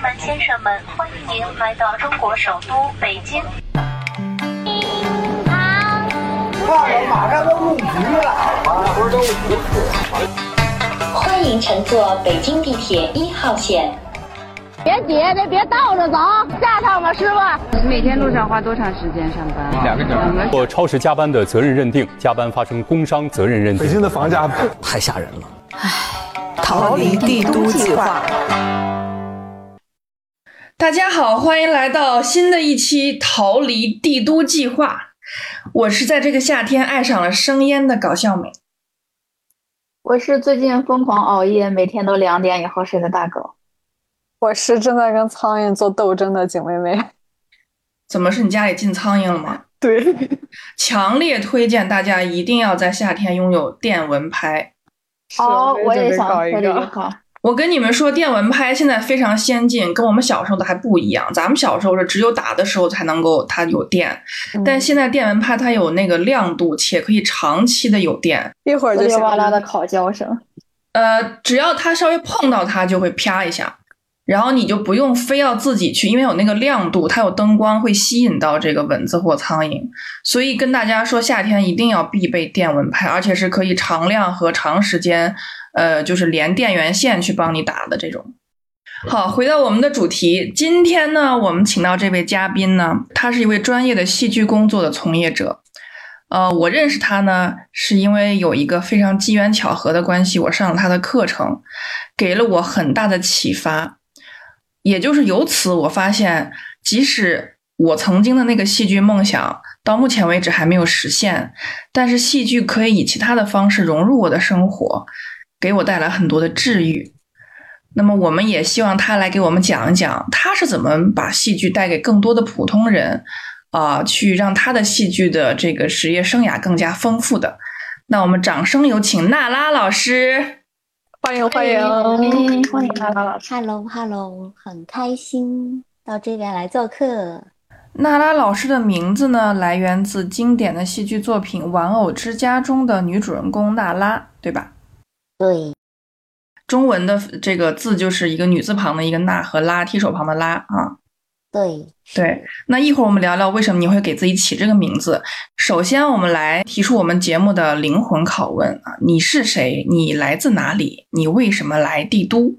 士们、先生们，欢迎您来到中国首都北京。好，马上都入局了，不是都欢迎乘坐北京地铁一号线。别挤，别别倒着走，下趟吧，师傅。每天路上花多长时间上班？两个小时。做超时加班的责任认定，加班发生工伤责任认定。北京的房价太吓人了。唉，逃离帝都计划。大家好，欢迎来到新的一期《逃离帝都计划》。我是在这个夏天爱上了生腌的搞笑美。我是最近疯狂熬夜，每天都两点以后睡的大狗。我是正在跟苍蝇做斗争的景妹妹。怎么是你家里进苍蝇了吗？对，强烈推荐大家一定要在夏天拥有电蚊拍。哦，我也想搞一个。我跟你们说，电蚊拍现在非常先进，跟我们小时候的还不一样。咱们小时候是只有打的时候才能够它有电，但现在电蚊拍它有那个亮度，且可以长期的有电。一会儿就哇啦的烤焦声。呃，只要它稍微碰到它，就会啪一下。然后你就不用非要自己去，因为有那个亮度，它有灯光会吸引到这个蚊子或苍蝇。所以跟大家说，夏天一定要必备电蚊拍，而且是可以常亮和长时间，呃，就是连电源线去帮你打的这种。好，回到我们的主题，今天呢，我们请到这位嘉宾呢，他是一位专业的戏剧工作的从业者。呃，我认识他呢，是因为有一个非常机缘巧合的关系，我上了他的课程，给了我很大的启发。也就是由此，我发现，即使我曾经的那个戏剧梦想到目前为止还没有实现，但是戏剧可以以其他的方式融入我的生活，给我带来很多的治愈。那么，我们也希望他来给我们讲一讲，他是怎么把戏剧带给更多的普通人，啊，去让他的戏剧的这个职业生涯更加丰富的。那我们掌声有请娜拉老师。欢迎欢迎欢迎娜拉老师，Hello Hello，很开心到这边来做客。娜拉老师的名字呢，来源自经典的戏剧作品《玩偶之家》中的女主人公娜拉，对吧？对。中文的这个字就是一个女字旁的一个“娜”和“拉”，提手旁的“拉”啊。对对，那一会儿我们聊聊为什么你会给自己起这个名字。首先，我们来提出我们节目的灵魂拷问啊，你是谁？你来自哪里？你为什么来帝都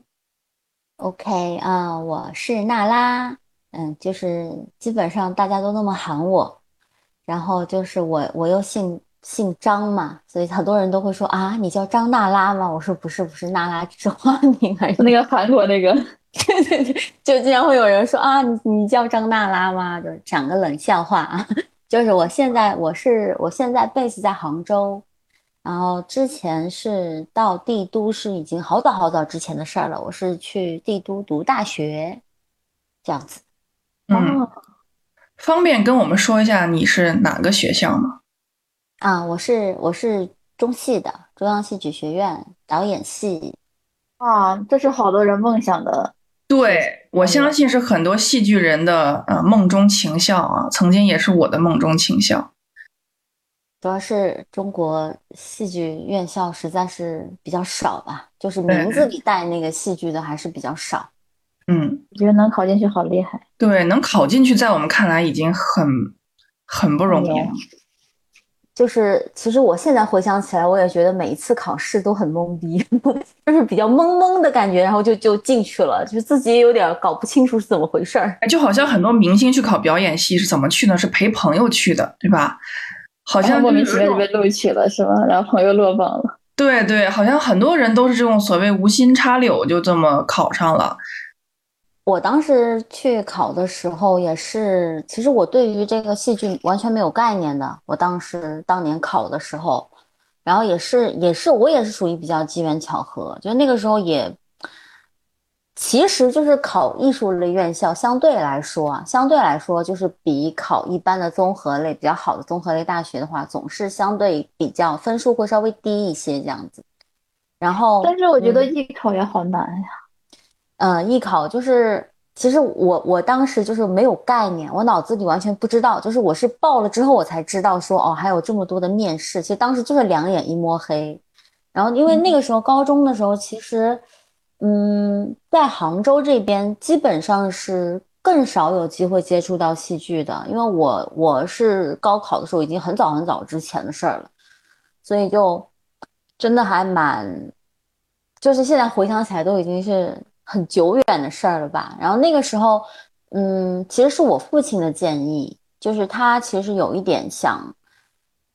？OK 啊，我是娜拉，嗯，就是基本上大家都那么喊我，然后就是我我又姓姓张嘛，所以很多人都会说啊，你叫张娜拉吗？我说不是，不是，娜拉是花名而已。那个韩国那个。对对对，就经常会有人说啊，你你叫张娜拉吗？就是讲个冷笑话啊。就是我现在我是我现在 base 在杭州，然后之前是到帝都是已经好早好早之前的事儿了。我是去帝都读大学，这样子。嗯，方便跟我们说一下你是哪个学校吗？啊，我是我是中戏的中央戏剧学院导演系。啊，这是好多人梦想的。对，我相信是很多戏剧人的呃梦中情校啊，曾经也是我的梦中情校。主要是中国戏剧院校实在是比较少吧，就是名字里带那个戏剧的还是比较少。嗯，我觉得能考进去好厉害。对，能考进去，在我们看来已经很很不容易了。就是，其实我现在回想起来，我也觉得每一次考试都很懵逼，就是比较懵懵的感觉，然后就就进去了，就自己有点搞不清楚是怎么回事儿。就好像很多明星去考表演系是怎么去呢？是陪朋友去的，对吧？好像莫名其妙就被录取了，是吧？然后朋友落榜了。对对，好像很多人都是这种所谓无心插柳，就这么考上了。我当时去考的时候也是，其实我对于这个戏剧完全没有概念的。我当时当年考的时候，然后也是也是我也是属于比较机缘巧合，就那个时候也，其实就是考艺术类院校相对来说啊，相对来说就是比考一般的综合类比较好的综合类大学的话，总是相对比较分数会稍微低一些这样子。然后，但是我觉得艺考也好难呀。嗯，艺考就是，其实我我当时就是没有概念，我脑子里完全不知道，就是我是报了之后我才知道说哦，还有这么多的面试。其实当时就是两眼一摸黑，然后因为那个时候高中的时候，其实，嗯，在杭州这边基本上是更少有机会接触到戏剧的，因为我我是高考的时候已经很早很早之前的事儿了，所以就真的还蛮，就是现在回想起来都已经是很久远的事儿了吧。然后那个时候，嗯，其实是我父亲的建议，就是他其实有一点想。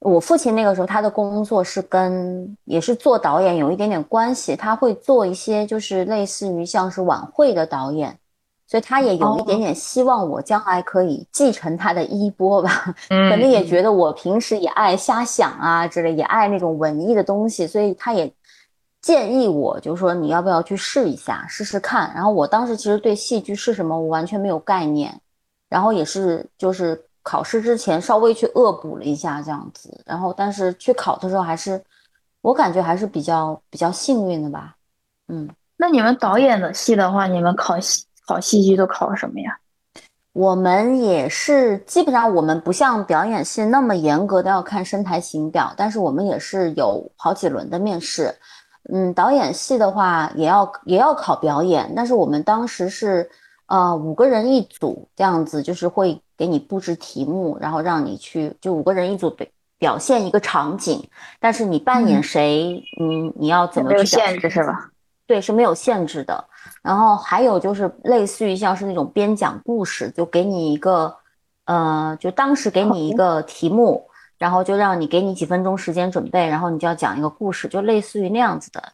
我父亲那个时候他的工作是跟也是做导演有一点点关系，他会做一些就是类似于像是晚会的导演，所以他也有一点点希望我将来可以继承他的衣钵吧。可能也觉得我平时也爱瞎想啊之类，也爱那种文艺的东西，所以他也建议我，就是说你要不要去试一下，试试看。然后我当时其实对戏剧是什么我完全没有概念，然后也是就是。考试之前稍微去恶补了一下这样子，然后但是去考的时候还是，我感觉还是比较比较幸运的吧。嗯，那你们导演的戏的话，你们考戏考戏剧都考什么呀？我们也是基本上我们不像表演系那么严格的要看身台形表，但是我们也是有好几轮的面试。嗯，导演系的话也要也要考表演，但是我们当时是呃五个人一组这样子，就是会。给你布置题目，然后让你去，就五个人一组表表现一个场景，但是你扮演谁，嗯，你要怎么去限制是吧？对，是没有限制的。然后还有就是类似于像是那种编讲故事，就给你一个，呃，就当时给你一个题目，然后就让你给你几分钟时间准备，然后你就要讲一个故事，就类似于那样子的。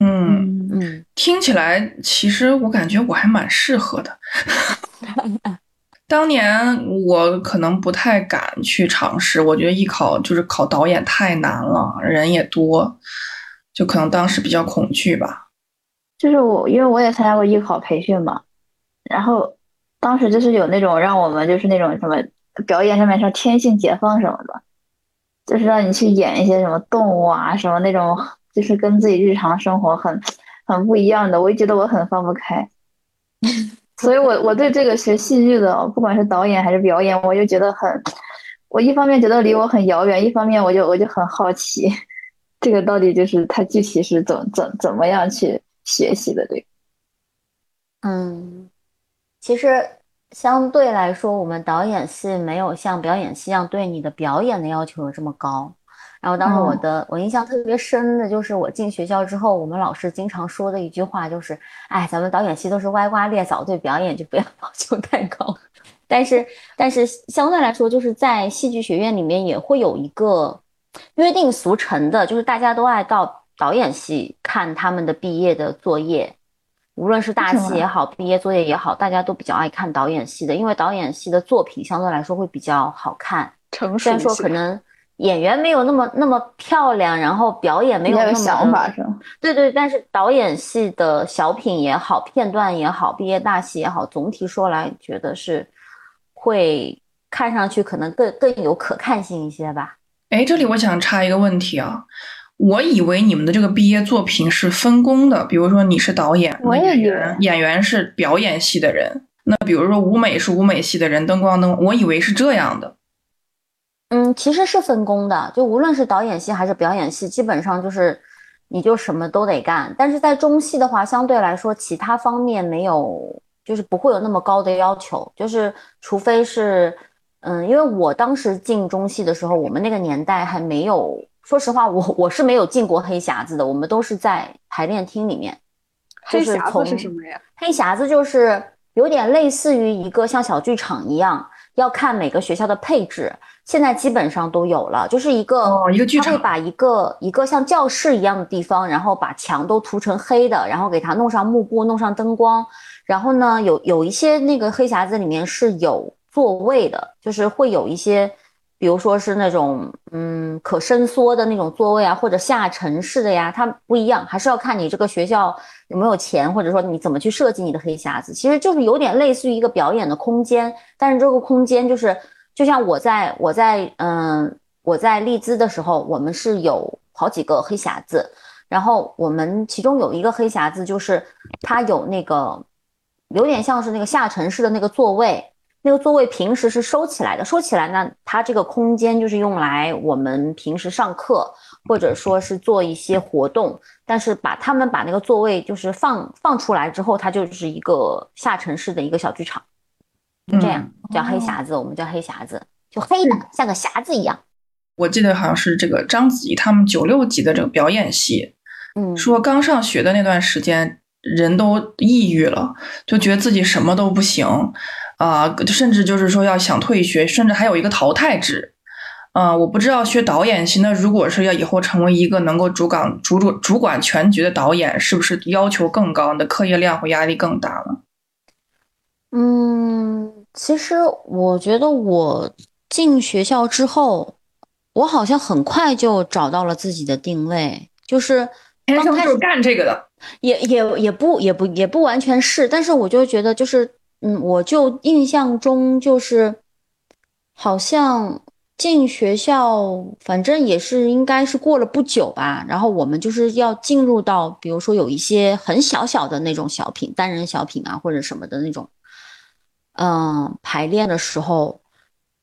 嗯嗯，听起来其实我感觉我还蛮适合的。当年我可能不太敢去尝试，我觉得艺考就是考导演太难了，人也多，就可能当时比较恐惧吧。就是我，因为我也参加过艺考培训嘛，然后当时就是有那种让我们就是那种什么表演上面像天性解放什么的，就是让你去演一些什么动物啊，什么那种。就是跟自己日常生活很很不一样的，我就觉得我很放不开，所以我我对这个学戏剧的，不管是导演还是表演，我就觉得很，我一方面觉得离我很遥远，一方面我就我就很好奇，这个到底就是他具体是怎怎怎么样去学习的？对，嗯，其实相对来说，我们导演系没有像表演系一样对你的表演的要求有这么高。然后当时我的我印象特别深的就是我进学校之后，我们老师经常说的一句话就是，哎，咱们导演系都是歪瓜裂枣，对表演就不要要求太高。但是但是相对来说，就是在戏剧学院里面也会有一个约定俗成的，就是大家都爱到导演系看他们的毕业的作业，无论是大戏也好，毕业作业也好，大家都比较爱看导演系的，因为导演系的作品相对来说会比较好看，成熟虽然说可能。演员没有那么那么漂亮，然后表演没有那么想法是对对，但是导演系的小品也好，片段也好，毕业大戏也好，总体说来觉得是会看上去可能更更有可看性一些吧。哎，这里我想插一个问题啊，我以为你们的这个毕业作品是分工的，比如说你是导演，我也演员演员是表演系的人，那比如说舞美是舞美系的人，灯光灯，我以为是这样的。嗯，其实是分工的，就无论是导演系还是表演系，基本上就是你就什么都得干。但是在中戏的话，相对来说其他方面没有，就是不会有那么高的要求。就是除非是，嗯，因为我当时进中戏的时候，我们那个年代还没有，说实话，我我是没有进过黑匣子的。我们都是在排练厅里面。黑匣子是什么呀？黑匣子就是有点类似于一个像小剧场一样，要看每个学校的配置。现在基本上都有了，就是一个一个剧场，他会把一个一个像教室一样的地方，然后把墙都涂成黑的，然后给它弄上幕布，弄上灯光，然后呢，有有一些那个黑匣子里面是有座位的，就是会有一些，比如说是那种嗯可伸缩的那种座位啊，或者下沉式的呀，它不一样，还是要看你这个学校有没有钱，或者说你怎么去设计你的黑匣子，其实就是有点类似于一个表演的空间，但是这个空间就是。就像我在我在嗯我在利兹的时候，我们是有好几个黑匣子，然后我们其中有一个黑匣子，就是它有那个有点像是那个下沉式的那个座位，那个座位平时是收起来的，收起来呢，它这个空间就是用来我们平时上课，或者说是做一些活动，但是把他们把那个座位就是放放出来之后，它就是一个下沉式的一个小剧场，就这样叫黑匣子，我们叫黑匣子，就黑的像个匣子一样。我记得好像是这个章子怡他们九六级的这个表演系，嗯，说刚上学的那段时间，人都抑郁了，就觉得自己什么都不行，啊、甚至就是说要想退学，甚至还有一个淘汰制。啊、我不知道学导演系，那如果是要以后成为一个能够主岗主主主管全局的导演，是不是要求更高？你的课业量和压力更大了？嗯，其实我觉得我进学校之后，我好像很快就找到了自己的定位，就是天生就是干这个的。也也也不也不也不完全是，但是我就觉得就是，嗯，我就印象中就是，好像进学校，反正也是应该是过了不久吧，然后我们就是要进入到，比如说有一些很小小的那种小品，单人小品啊或者什么的那种，嗯，排练的时候。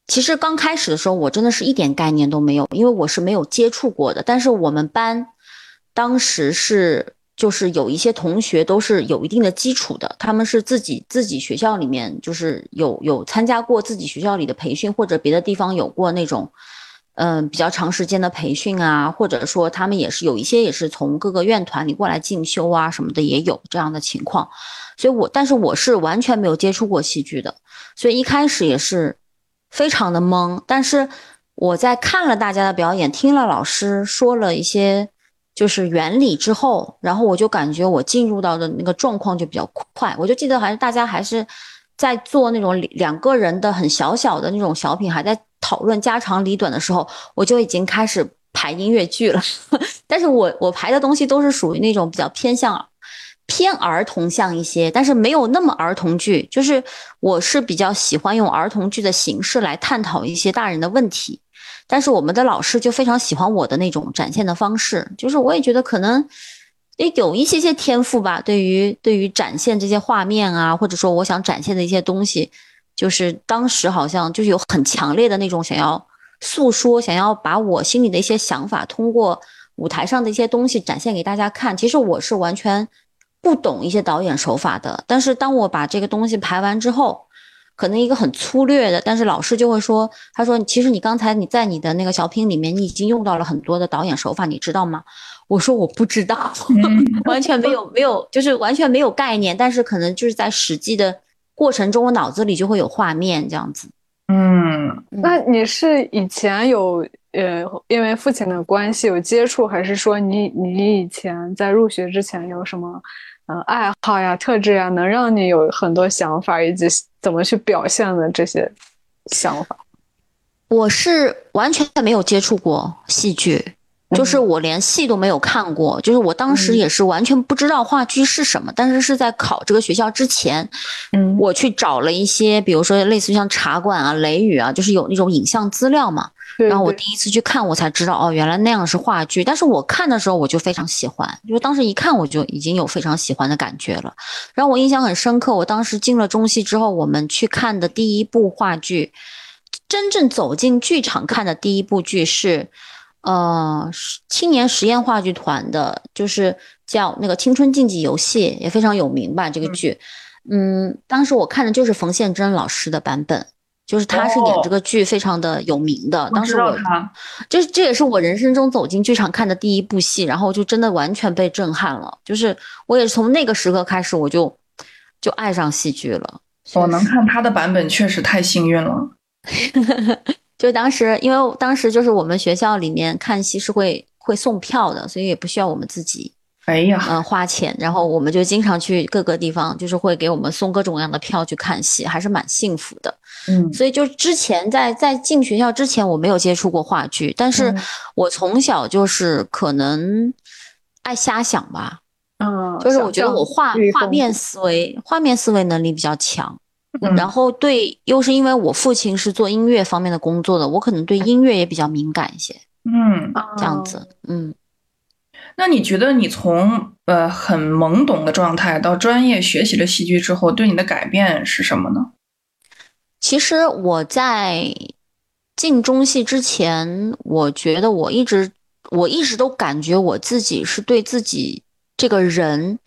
其实刚开始的时候，我真的是一点概念都没有，因为我是没有接触过的。但是我们班当时是就是有一些同学都是有一定的基础的，他们是自己自己学校里面就是有有参加过自己学校里的培训，或者别的地方有过那种嗯、比较长时间的培训啊，或者说他们也是有一些也是从各个院团里过来进修啊什么的也有这样的情况。所以我但是我是完全没有接触过戏剧的，所以一开始也是。非常的懵，但是我在看了大家的表演，听了老师说了一些就是原理之后，然后我就感觉我进入到的那个状况就比较快。我就记得还是大家还是在做那种两个人的很小小的那种小品，还在讨论家长里短的时候，我就已经开始排音乐剧了。但是我我排的东西都是属于那种比较偏向。偏儿童向一些，但是没有那么儿童剧。就是我是比较喜欢用儿童剧的形式来探讨一些大人的问题，但是我们的老师就非常喜欢我的那种展现的方式。就是我也觉得可能也有一些些天赋吧，对于对于展现这些画面啊，或者说我想展现的一些东西，就是当时好像就是有很强烈的那种想要诉说，想要把我心里的一些想法通过舞台上的一些东西展现给大家看。其实我是完全。不懂一些导演手法的，但是当我把这个东西排完之后，可能一个很粗略的，但是老师就会说：“他说其实你刚才你在你的那个小品里面，你已经用到了很多的导演手法，你知道吗？”我说我不知道，完全没有没有，就是完全没有概念。但是可能就是在实际的过程中，我脑子里就会有画面这样子。嗯，那你是以前有呃，因为父亲的关系有接触，还是说你你以前在入学之前有什么？嗯，爱好呀、特质呀，能让你有很多想法，以及怎么去表现的这些想法。我是完全没有接触过戏剧，就是我连戏都没有看过，就是我当时也是完全不知道话剧是什么。但是是在考这个学校之前，嗯，我去找了一些，比如说类似于像茶馆啊、雷雨啊，就是有那种影像资料嘛。然后我第一次去看，我才知道哦，原来那样是话剧。但是我看的时候我就非常喜欢，就当时一看我就已经有非常喜欢的感觉了。然后我印象很深刻，我当时进了中戏之后，我们去看的第一部话剧，真正走进剧场看的第一部剧是，呃，青年实验话剧团的，就是叫那个《青春竞技游戏》，也非常有名吧这个剧。嗯，当时我看的就是冯宪珍老师的版本。就是他是演这个剧非常的有名的，当时我这这也是我人生中走进剧场看的第一部戏，然后就真的完全被震撼了。就是我也是从那个时刻开始，我就就爱上戏剧了。我能看他的版本确实太幸运了。就当时，因为当时就是我们学校里面看戏是会会送票的，所以也不需要我们自己。哎呀，嗯，花钱，然后我们就经常去各个地方，就是会给我们送各种各样的票去看戏，还是蛮幸福的。嗯，所以就之前在在进学校之前，我没有接触过话剧，但是我从小就是可能爱瞎想吧，嗯，就是我觉得我画画面思维、画面思维能力比较强，嗯、然后对，又是因为我父亲是做音乐方面的工作的，我可能对音乐也比较敏感一些。嗯，这样子，嗯。那你觉得你从呃很懵懂的状态到专业学习了戏剧之后，对你的改变是什么呢？其实我在进中戏之前，我觉得我一直我一直都感觉我自己是对自己这个人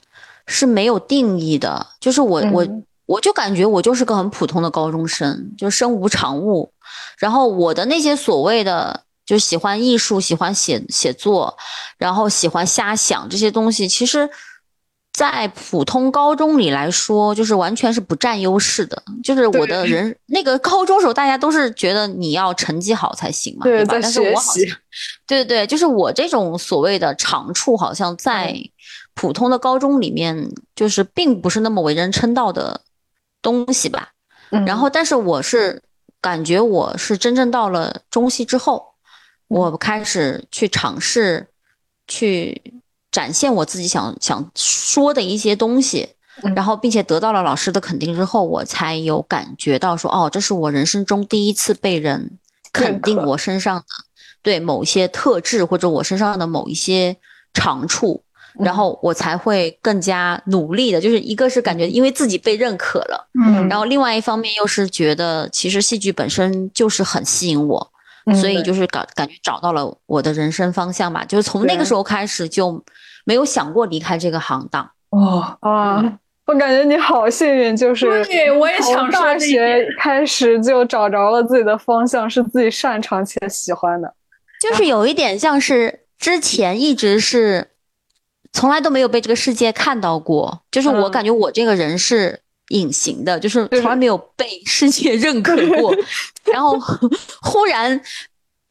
是没有定义的，就是我我我就感觉我就是个很普通的高中生，就身无长物。然后我的那些所谓的就喜欢艺术、喜欢写写作，然后喜欢瞎想这些东西，其实。在普通高中里来说，就是完全是不占优势的。就是我的人那个高中时候，大家都是觉得你要成绩好才行嘛，对吧？但是我好像，对对对，就是我这种所谓的长处，好像在普通的高中里面，就是并不是那么为人称道的东西吧。然后，但是我是感觉我是真正到了中戏之后，我开始去尝试去。展现我自己想想说的一些东西，然后并且得到了老师的肯定之后，我才有感觉到说，哦，这是我人生中第一次被人肯定我身上的对某些特质或者我身上的某一些长处，然后我才会更加努力的。就是一个是感觉因为自己被认可了，嗯，然后另外一方面又是觉得其实戏剧本身就是很吸引我。所以就是感感觉找到了我的人生方向吧，就是从那个时候开始就没有想过离开这个行当。哦啊！我感觉你好幸运，就是对我也想大学开始就找着了自己的方向，是自己擅长且喜欢的。就是有一点像是之前一直是从来都没有被这个世界看到过，就是我感觉我这个人是。隐形的，就是从来没有被世界认可过，然后忽然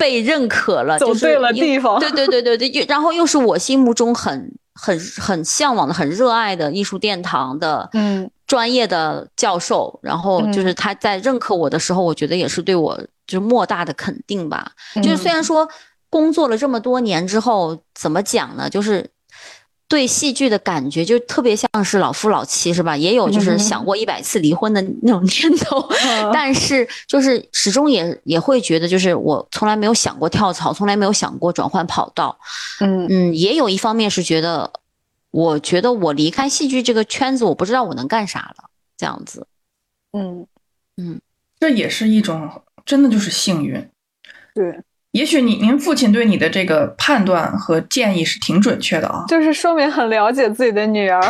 被认可了，走对了地方。对对对对对，然后又是我心目中很很很向往的、很热爱的艺术殿堂的嗯专业的教授，然后就是他在认可我的时候，我觉得也是对我就是莫大的肯定吧。就是虽然说工作了这么多年之后，怎么讲呢？就是。对戏剧的感觉就特别像是老夫老妻，是吧？也有就是想过一百次离婚的那种念头，但是就是始终也也会觉得，就是我从来没有想过跳槽，从来没有想过转换跑道。嗯嗯，也有一方面是觉得，我觉得我离开戏剧这个圈子，我不知道我能干啥了，这样子。嗯嗯，这也是一种真的就是幸运。对。也许你您父亲对你的这个判断和建议是挺准确的啊，就是说明很了解自己的女儿。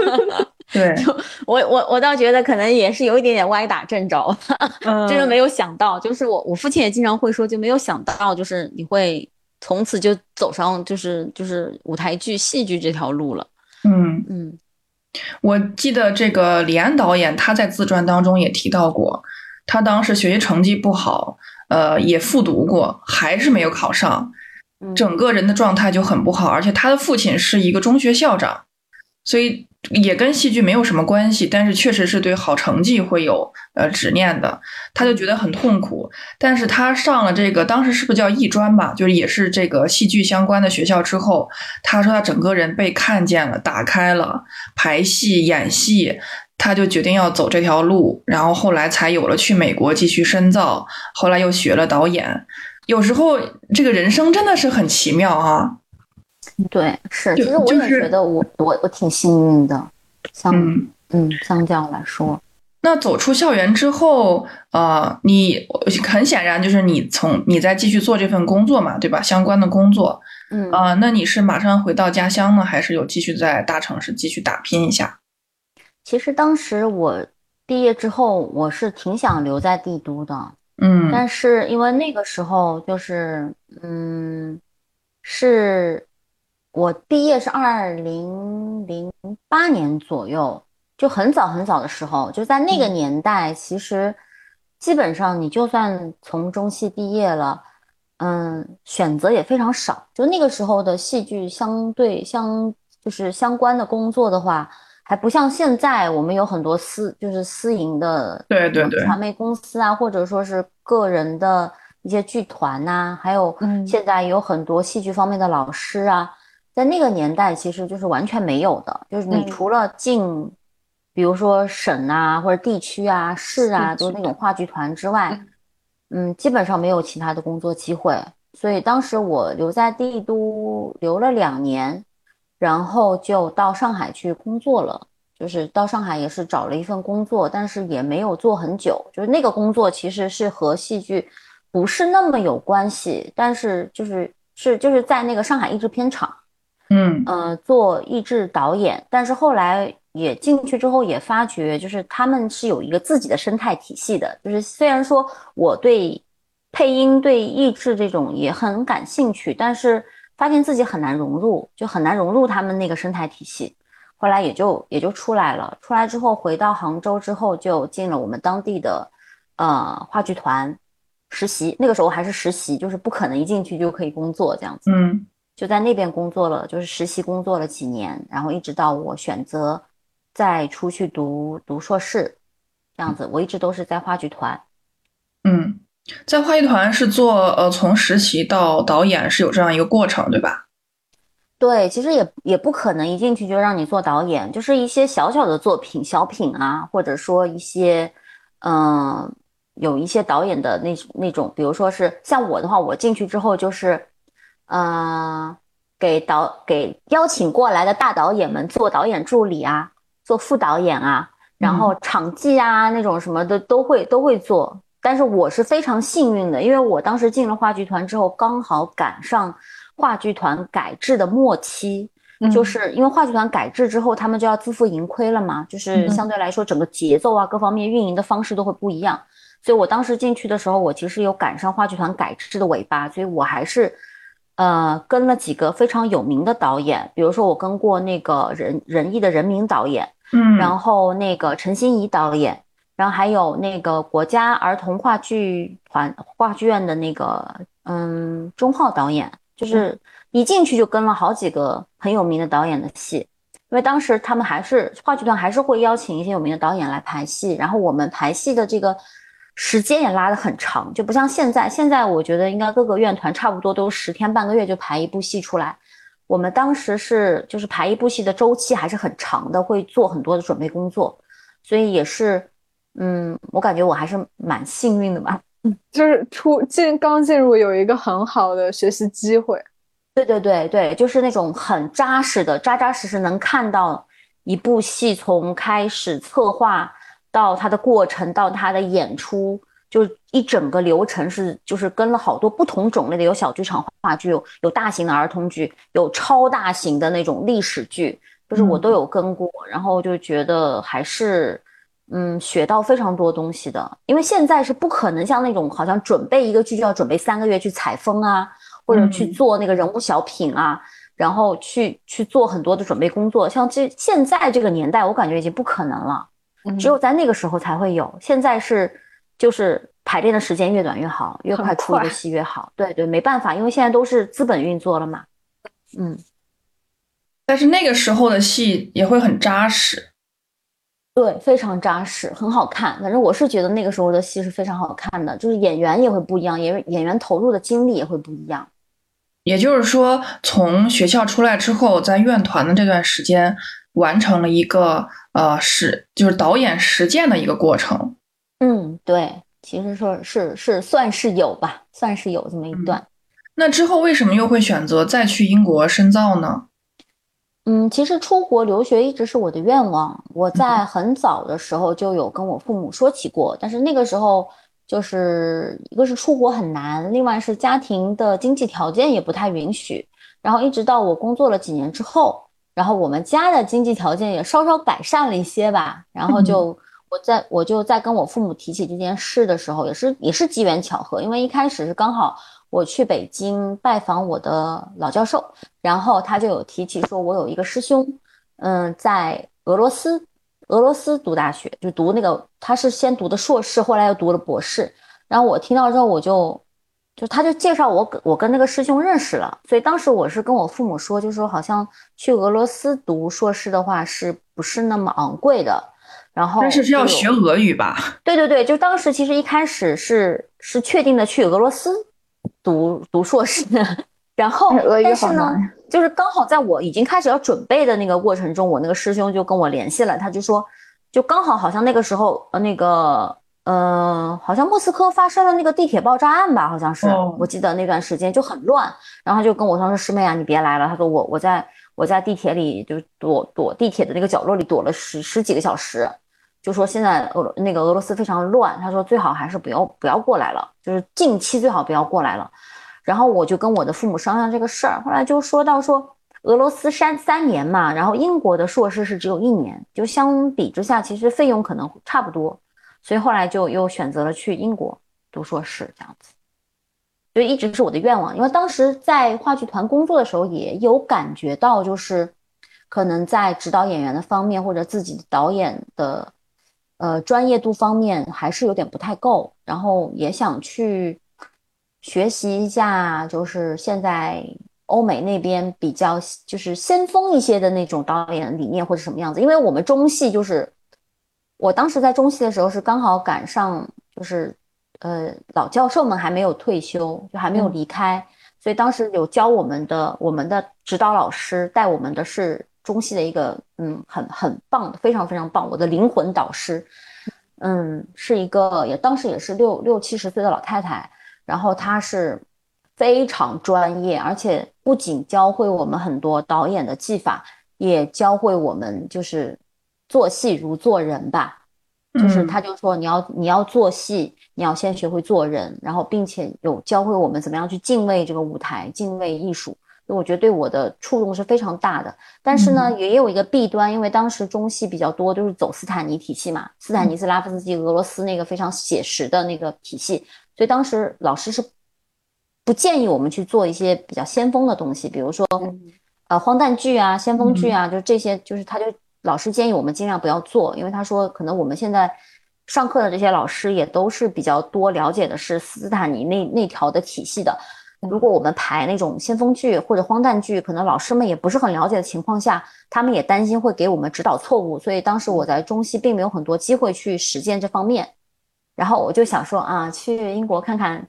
对，我我我倒觉得可能也是有一点点歪打正着，真的没有想到，就是我我父亲也经常会说，就没有想到，就是你会从此就走上就是就是舞台剧戏剧这条路了。嗯嗯，我记得这个李安导演他在自传当中也提到过，他当时学习成绩不好。呃，也复读过，还是没有考上，整个人的状态就很不好。而且他的父亲是一个中学校长，所以也跟戏剧没有什么关系。但是确实是对好成绩会有呃执念的，他就觉得很痛苦。但是他上了这个当时是不是叫艺专吧，就是也是这个戏剧相关的学校之后，他说他整个人被看见了，打开了排戏演戏。他就决定要走这条路，然后后来才有了去美国继续深造，后来又学了导演。有时候这个人生真的是很奇妙啊。对，是，其实我也觉得我我我挺幸运的，相嗯相较来说。那走出校园之后，呃，你很显然就是你从你在继续做这份工作嘛，对吧？相关的工作，嗯啊，那你是马上回到家乡呢，还是有继续在大城市继续打拼一下？其实当时我毕业之后，我是挺想留在帝都的，嗯，但是因为那个时候就是，嗯，是我毕业是二零零八年左右，就很早很早的时候，就在那个年代，其实基本上你就算从中戏毕业了，嗯，选择也非常少。就那个时候的戏剧相对相就是相关的工作的话。还不像现在，我们有很多私就是私营的，对对对，传媒公司啊，或者说是个人的一些剧团呐，还有现在有很多戏剧方面的老师啊，在那个年代其实就是完全没有的，就是你除了进，比如说省啊或者地区啊市啊，都是那种话剧团之外，嗯，基本上没有其他的工作机会。所以当时我留在帝都留了两年。然后就到上海去工作了，就是到上海也是找了一份工作，但是也没有做很久。就是那个工作其实是和戏剧不是那么有关系，但是就是是就是在那个上海译制片厂，嗯呃，做译制导演，但是后来也进去之后也发觉，就是他们是有一个自己的生态体系的。就是虽然说我对配音、对译制这种也很感兴趣，但是发现自己很难融入，就很难融入他们那个生态体系。后来也就也就出来了。出来之后回到杭州之后，就进了我们当地的呃话剧团实习。那个时候还是实习，就是不可能一进去就可以工作这样子。嗯就在那边工作了，就是实习工作了几年，然后一直到我选择再出去读读硕士，这样子，我一直都是在话剧团。嗯，在话剧团是做呃从实习到导演是有这样一个过程，对吧？对，其实也也不可能一进去就让你做导演，就是一些小小的作品、小品啊，或者说一些，嗯、有一些导演的那那种，比如说是像我的话，我进去之后就是，呃，给导给邀请过来的大导演们做导演助理啊，做副导演啊，然后场记啊那种什么的都会都会做。但是我是非常幸运的，因为我当时进了话剧团之后，刚好赶上话剧团改制的末期，就是因为话剧团改制之后，他们就要自负盈亏了嘛，就是相对来说整个节奏啊各方面运营的方式都会不一样。所以我当时进去的时候，我其实有赶上话剧团改制的尾巴，所以我还是呃跟了几个非常有名的导演，比如说我跟过那个仁仁义的人民导演，嗯。然后那个陈欣怡导演，然后还有那个国家儿童话剧团话剧院的那个嗯钟浩导演，就是一进去就跟了好几个很有名的导演的戏，因为当时他们还是话剧团还是会邀请一些有名的导演来排戏，然后我们排戏的这个时间也拉得很长，就不像现在，现在我觉得应该各个院团差不多都十天半个月就排一部戏出来。我们当时是就是排一部戏的周期还是很长的，会做很多的准备工作，所以也是，嗯，我感觉我还是蛮幸运的吧。就是出进刚进入有一个很好的学习机会。对对对对，就是那种很扎实的，扎扎实实能看到一部戏从开始策划到它的过程，到它的演出，就一整个流程是就是跟了好多不同种类的，有小剧场话剧，有有大型的儿童剧，有超大型的那种历史剧，就是我都有跟过，然后就觉得还是。嗯，学到非常多东西的，因为现在是不可能像那种好像准备一个剧就要准备三个月去采风啊，或者去做那个人物小品啊，然后去去做很多的准备工作。像这现在这个年代，我感觉已经不可能了，只有在那个时候才会有。现在是就是排练的时间越短越好，越快出一个戏越好。对对，没办法，因为现在都是资本运作了嘛。嗯，但是那个时候的戏也会很扎实。对，非常扎实，很好看。反正我是觉得那个时候的戏是非常好看的，就是演员也会不一样，演演员投入的精力也会不一样。也就是说，从学校出来之后，在院团的这段时间，完成了一个呃实就是导演实践的一个过程。嗯，对，其实说是是算是有吧，算是有这么一段。嗯、那之后为什么又会选择再去英国深造呢？嗯，其实出国留学一直是我的愿望。我在很早的时候就有跟我父母说起过，但是那个时候就是一个是出国很难，另外是家庭的经济条件也不太允许。然后一直到我工作了几年之后，然后我们家的经济条件也稍稍改善了一些吧。然后就我在我就在跟我父母提起这件事的时候，也是也是机缘巧合，因为一开始是刚好。我去北京拜访我的老教授，然后他就有提起说，我有一个师兄，嗯，在俄罗斯，俄罗斯读大学，就读那个，他是先读的硕士，后来又读了博士。然后我听到之后，我就，就他就介绍我，我跟那个师兄认识了。所以当时我是跟我父母说，就说好像去俄罗斯读硕士的话，是不是那么昂贵的？然后但是是要学俄语吧？对对对，就当时其实一开始是是确定的去俄罗斯。读 读硕士，然后但是呢，就是刚好在我已经开始要准备的那个过程中，我那个师兄就跟我联系了，他就说，就刚好好像那个时候呃那个呃好像莫斯科发生了那个地铁爆炸案吧，好像是，哦、我记得那段时间就很乱，然后他就跟我说说师妹啊，你别来了，他说我我在我在地铁里就躲躲地铁的那个角落里躲了十十几个小时。就说现在俄那个俄罗斯非常乱，他说最好还是不要不要过来了，就是近期最好不要过来了。然后我就跟我的父母商量这个事儿，后来就说到说俄罗斯三三年嘛，然后英国的硕士是只有一年，就相比之下其实费用可能差不多，所以后来就又选择了去英国读硕士这样子。所以一直是我的愿望，因为当时在话剧团工作的时候也有感觉到，就是可能在指导演员的方面或者自己导演的呃专业度方面还是有点不太够，然后也想去学习一下，就是现在欧美那边比较就是先锋一些的那种导演理念或者什么样子，因为我们中戏就是我当时在中戏的时候是刚好赶上就是。呃，老教授们还没有退休，就还没有离开，所以当时有教我们的，我们的指导老师带我们的是中戏的一个，嗯，很很棒，非常非常棒，我的灵魂导师，嗯，是一个也当时也是六六七十岁的老太太，然后她是非常专业，而且不仅教会我们很多导演的技法，也教会我们就是做戏如做人吧。就是他就说你要你要做戏，你要先学会做人，然后并且有教会我们怎么样去敬畏这个舞台，敬畏艺术。我觉得对我的触动是非常大的。但是呢，也有一个弊端，因为当时中戏比较多都是走斯坦尼体系嘛，斯坦尼斯拉夫斯基俄罗斯那个非常写实的那个体系，所以当时老师是不建议我们去做一些比较先锋的东西，比如说呃荒诞剧啊、先锋剧啊，就是这些，就是他就。老师建议我们尽量不要做，因为他说可能我们现在上课的这些老师也都是比较多了解的是斯坦尼那那条的体系的。如果我们排那种先锋剧或者荒诞剧，可能老师们也不是很了解的情况下，他们也担心会给我们指导错误。所以当时我在中戏并没有很多机会去实践这方面。然后我就想说啊，去英国看看，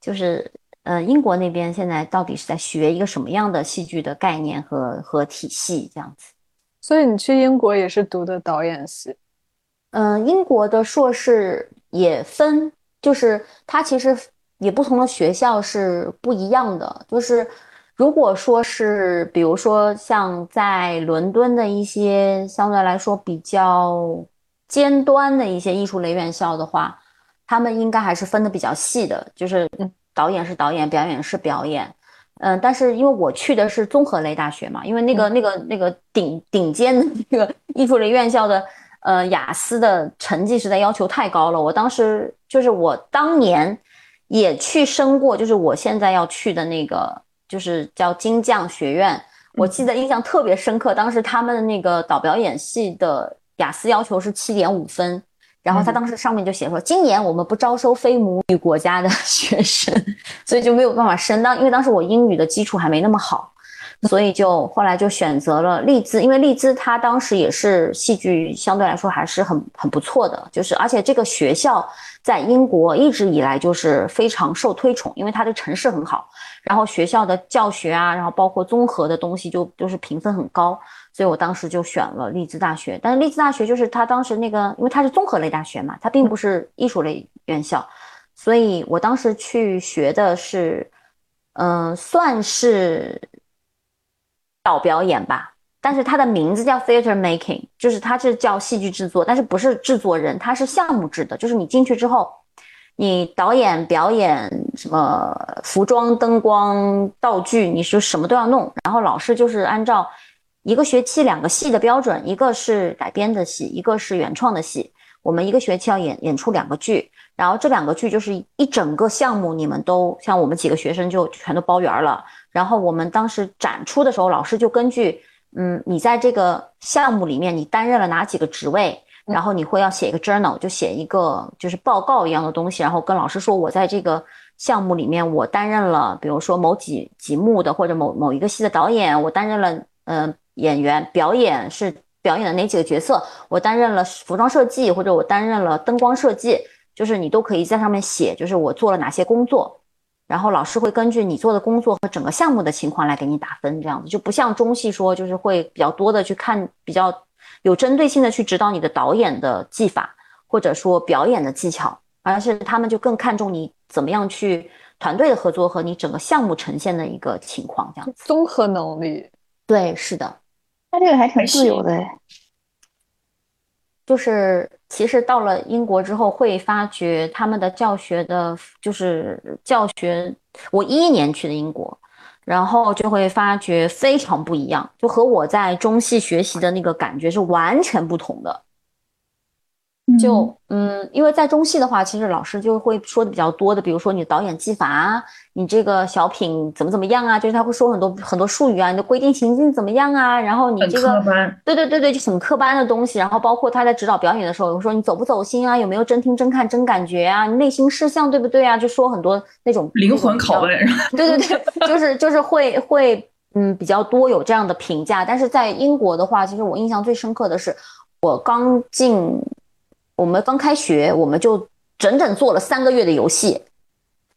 就是呃英国那边现在到底是在学一个什么样的戏剧的概念和和体系这样子。所以你去英国也是读的导演系，嗯，英国的硕士也分，就是它其实也不同的学校是不一样的。就是如果说是，比如说像在伦敦的一些相对来说比较尖端的一些艺术类院校的话，他们应该还是分的比较细的，就是导演是导演，表演是表演。嗯，但是因为我去的是综合类大学嘛，因为那个那个那个顶顶尖的那个艺术类院校的，呃，雅思的成绩实在要求太高了。我当时就是我当年也去升过，就是我现在要去的那个，就是叫金匠学院。我记得印象特别深刻，当时他们的那个导表演系的雅思要求是七点五分。然后他当时上面就写说，今年我们不招收非母语国家的 学生，所以就没有办法升。当因为当时我英语的基础还没那么好，所以就后来就选择了利兹，因为利兹它当时也是戏剧相对来说还是很很不错的，就是而且这个学校在英国一直以来就是非常受推崇，因为它的城市很好，然后学校的教学啊，然后包括综合的东西就就是评分很高。所以我当时就选了利兹大学，但是利兹大学就是它当时那个，因为它是综合类大学嘛，它并不是艺术类院校，所以我当时去学的是，嗯，算是导表演吧，但是它的名字叫 theater making，就是它是叫戏剧制作，但是不是制作人，它是项目制的，就是你进去之后，你导演、表演什么服装、灯光、道具，你是什么都要弄，然后老师就是按照。一个学期两个戏的标准，一个是改编的戏，一个是原创的戏。我们一个学期要演演出两个剧，然后这两个剧就是一整个项目，你们都像我们几个学生就全都包圆了。然后我们当时展出的时候，老师就根据，嗯，你在这个项目里面你担任了哪几个职位，然后你会要写一个 journal，就写一个就是报告一样的东西，然后跟老师说我在这个项目里面我担任了，比如说某几几幕的或者某某一个戏的导演，我担任了，嗯。演员表演是表演的哪几个角色？我担任了服装设计，或者我担任了灯光设计，就是你都可以在上面写，就是我做了哪些工作。然后老师会根据你做的工作和整个项目的情况来给你打分，这样子就不像中戏说，就是会比较多的去看，比较有针对性的去指导你的导演的技法，或者说表演的技巧，而是他们就更看重你怎么样去团队的合作和你整个项目呈现的一个情况，这样子综合能力。对，是的。他这个还挺自由的，就是其实到了英国之后，会发觉他们的教学的，就是教学。我一一年去的英国，然后就会发觉非常不一样，就和我在中戏学习的那个感觉是完全不同的。就嗯，因为在中戏的话，其实老师就会说的比较多的，比如说你导演技法啊，你这个小品怎么怎么样啊，就是他会说很多很多术语啊，你的规定情境怎么样啊，然后你这个对对对对，就很科班的东西，然后包括他在指导表演的时候，有说你走不走心啊，有没有真听真看真感觉啊，你内心事项对不对啊，就说很多那种灵魂拷问，对对对，就是就是会会嗯比较多有这样的评价，但是在英国的话，其实我印象最深刻的是我刚进。我们刚开学，我们就整整做了三个月的游戏，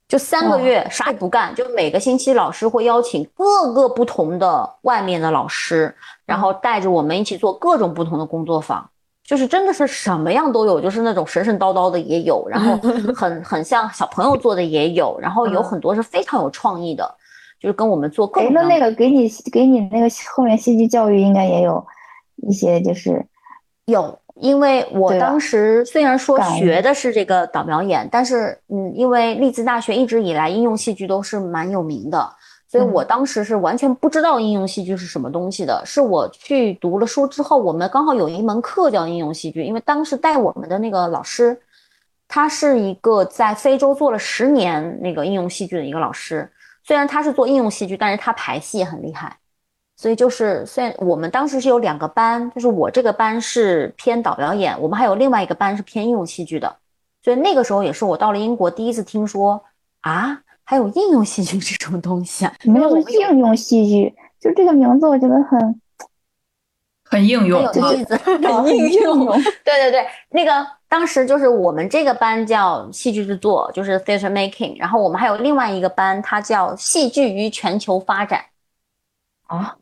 就三个月啥也不干，就每个星期老师会邀请各个不同的外面的老师，然后带着我们一起做各种不同的工作坊，就是真的是什么样都有，就是那种神神叨叨的也有，然后很 很像小朋友做的也有，然后有很多是非常有创意的，就是跟我们做各种。那那个给你给你那个后面戏剧教育应该也有一些，就是有。因为我当时虽然说学的是这个导表演，但是嗯，因为利兹大学一直以来应用戏剧都是蛮有名的，所以我当时是完全不知道应用戏剧是什么东西的。是我去读了书之后，我们刚好有一门课叫应用戏剧，因为当时带我们的那个老师，他是一个在非洲做了十年那个应用戏剧的一个老师。虽然他是做应用戏剧，但是他排戏也很厉害。所以就是，虽然我们当时是有两个班，就是我这个班是偏导表演，我们还有另外一个班是偏应用戏剧的。所以那个时候也是我到了英国第一次听说啊，还有应用戏剧这种东西啊。没有应用戏剧，就这个名字我觉得很很应用，很有意思，很应用。对对对，那个当时就是我们这个班叫戏剧制作，就是 theater making，然后我们还有另外一个班，它叫戏剧与全球发展啊。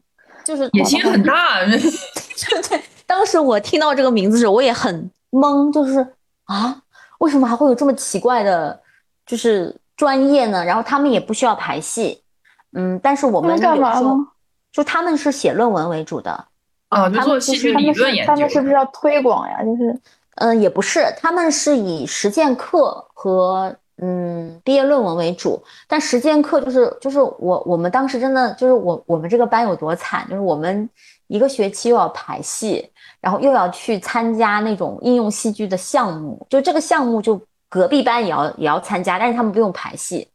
就是野心很大，对 对。当时我听到这个名字时，我也很懵，就是啊，为什么还会有这么奇怪的，就是专业呢？然后他们也不需要排戏，嗯，但是我们干嘛呢？就他们是写论文为主的啊，他们是理论研究，他们是不是要推广呀？就是，嗯，也不是，他们是以实践课和。嗯，毕业论文为主，但实践课就是就是我我们当时真的就是我我们这个班有多惨，就是我们一个学期又要排戏，然后又要去参加那种应用戏剧的项目，就这个项目就隔壁班也要也要参加，但是他们不用排戏，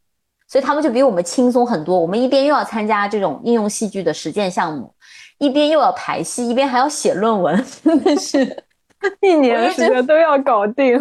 所以他们就比我们轻松很多。我们一边又要参加这种应用戏剧的实践项目，一边又要排戏，一边还要写论文，真的是一年时间都要搞定。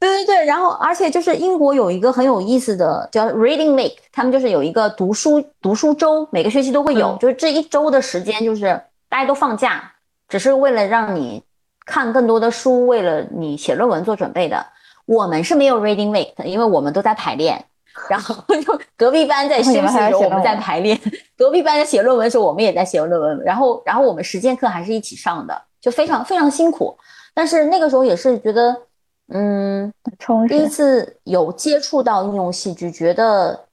对对对，然后而且就是英国有一个很有意思的叫 Reading Week，他们就是有一个读书读书周，每个学期都会有，就是这一周的时间就是大家都放假，只是为了让你看更多的书，为了你写论文做准备的。我们是没有 Reading Week，因为我们都在排练，然后就 隔壁班在休息的时候我们在排练，隔壁班在写论文的时候我们也在写论文，然后然后我们实践课还是一起上的，就非常非常辛苦，但是那个时候也是觉得。嗯，第一次有接触到应用戏剧，觉得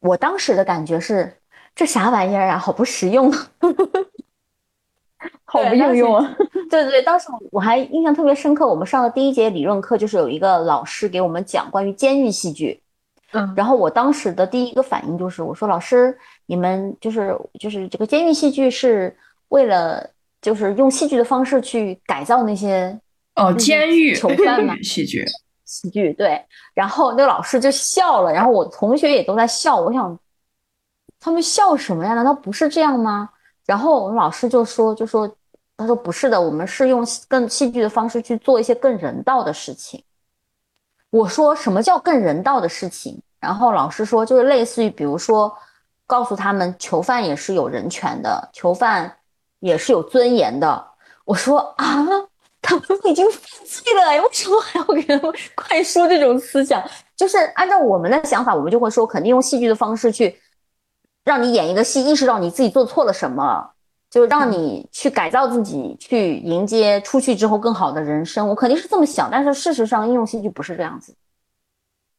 我当时的感觉是这啥玩意儿啊，好不实用，好不应用啊！对对对，当时我还印象特别深刻，我们上的第一节理论课就是有一个老师给我们讲关于监狱戏剧，嗯，然后我当时的第一个反应就是，我说老师，你们就是就是这个监狱戏剧是为了就是用戏剧的方式去改造那些。哦，监狱囚犯嘛，喜剧，喜剧对。然后那个老师就笑了，然后我同学也都在笑。我想，他们笑什么呀？难道不是这样吗？然后我们老师就说，就说，他说不是的，我们是用更戏剧的方式去做一些更人道的事情。我说什么叫更人道的事情？然后老师说，就是类似于，比如说，告诉他们囚犯也是有人权的，囚犯也是有尊严的。我说啊。他们已经犯罪了，为什么还要给他们 灌输这种思想？就是按照我们的想法，我们就会说，肯定用戏剧的方式去让你演一个戏，意识到你自己做错了什么，就让你去改造自己，去迎接出去之后更好的人生。我肯定是这么想，但是事实上，应用戏剧不是这样子。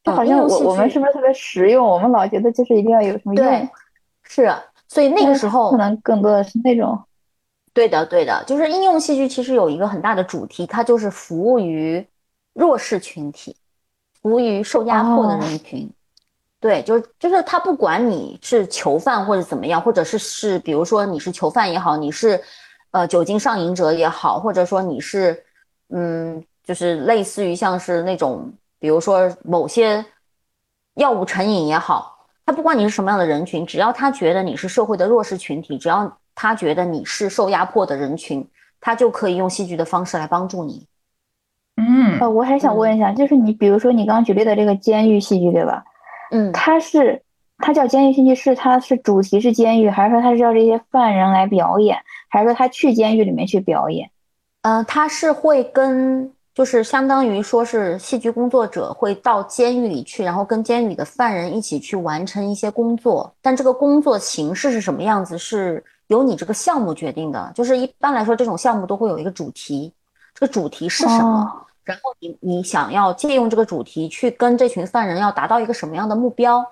就好像我我们是不是特别实用？我们老觉得就是一定要有什么用？是，所以那个时候可能更多的是那种。对的，对的，就是应用戏剧其实有一个很大的主题，它就是服务于弱势群体，服务于受压迫的人群。对，就是就是他不管你是囚犯或者怎么样，或者是是比如说你是囚犯也好，你是呃酒精上瘾者也好，或者说你是嗯，就是类似于像是那种比如说某些药物成瘾也好，他不管你是什么样的人群，只要他觉得你是社会的弱势群体，只要他觉得你是受压迫的人群，他就可以用戏剧的方式来帮助你。嗯，呃，我还想问一下，就是你比如说你刚刚举例的这个监狱戏剧，对吧？嗯，它是它叫监狱戏剧，是它是主题是监狱，还是说它是叫这些犯人来表演，还是说他去监狱里面去表演？呃，他是会跟就是相当于说是戏剧工作者会到监狱里去，然后跟监狱里的犯人一起去完成一些工作，但这个工作形式是什么样子，是由你这个项目决定的。就是一般来说，这种项目都会有一个主题，这个主题是什么？哦然后你你想要借用这个主题去跟这群犯人要达到一个什么样的目标，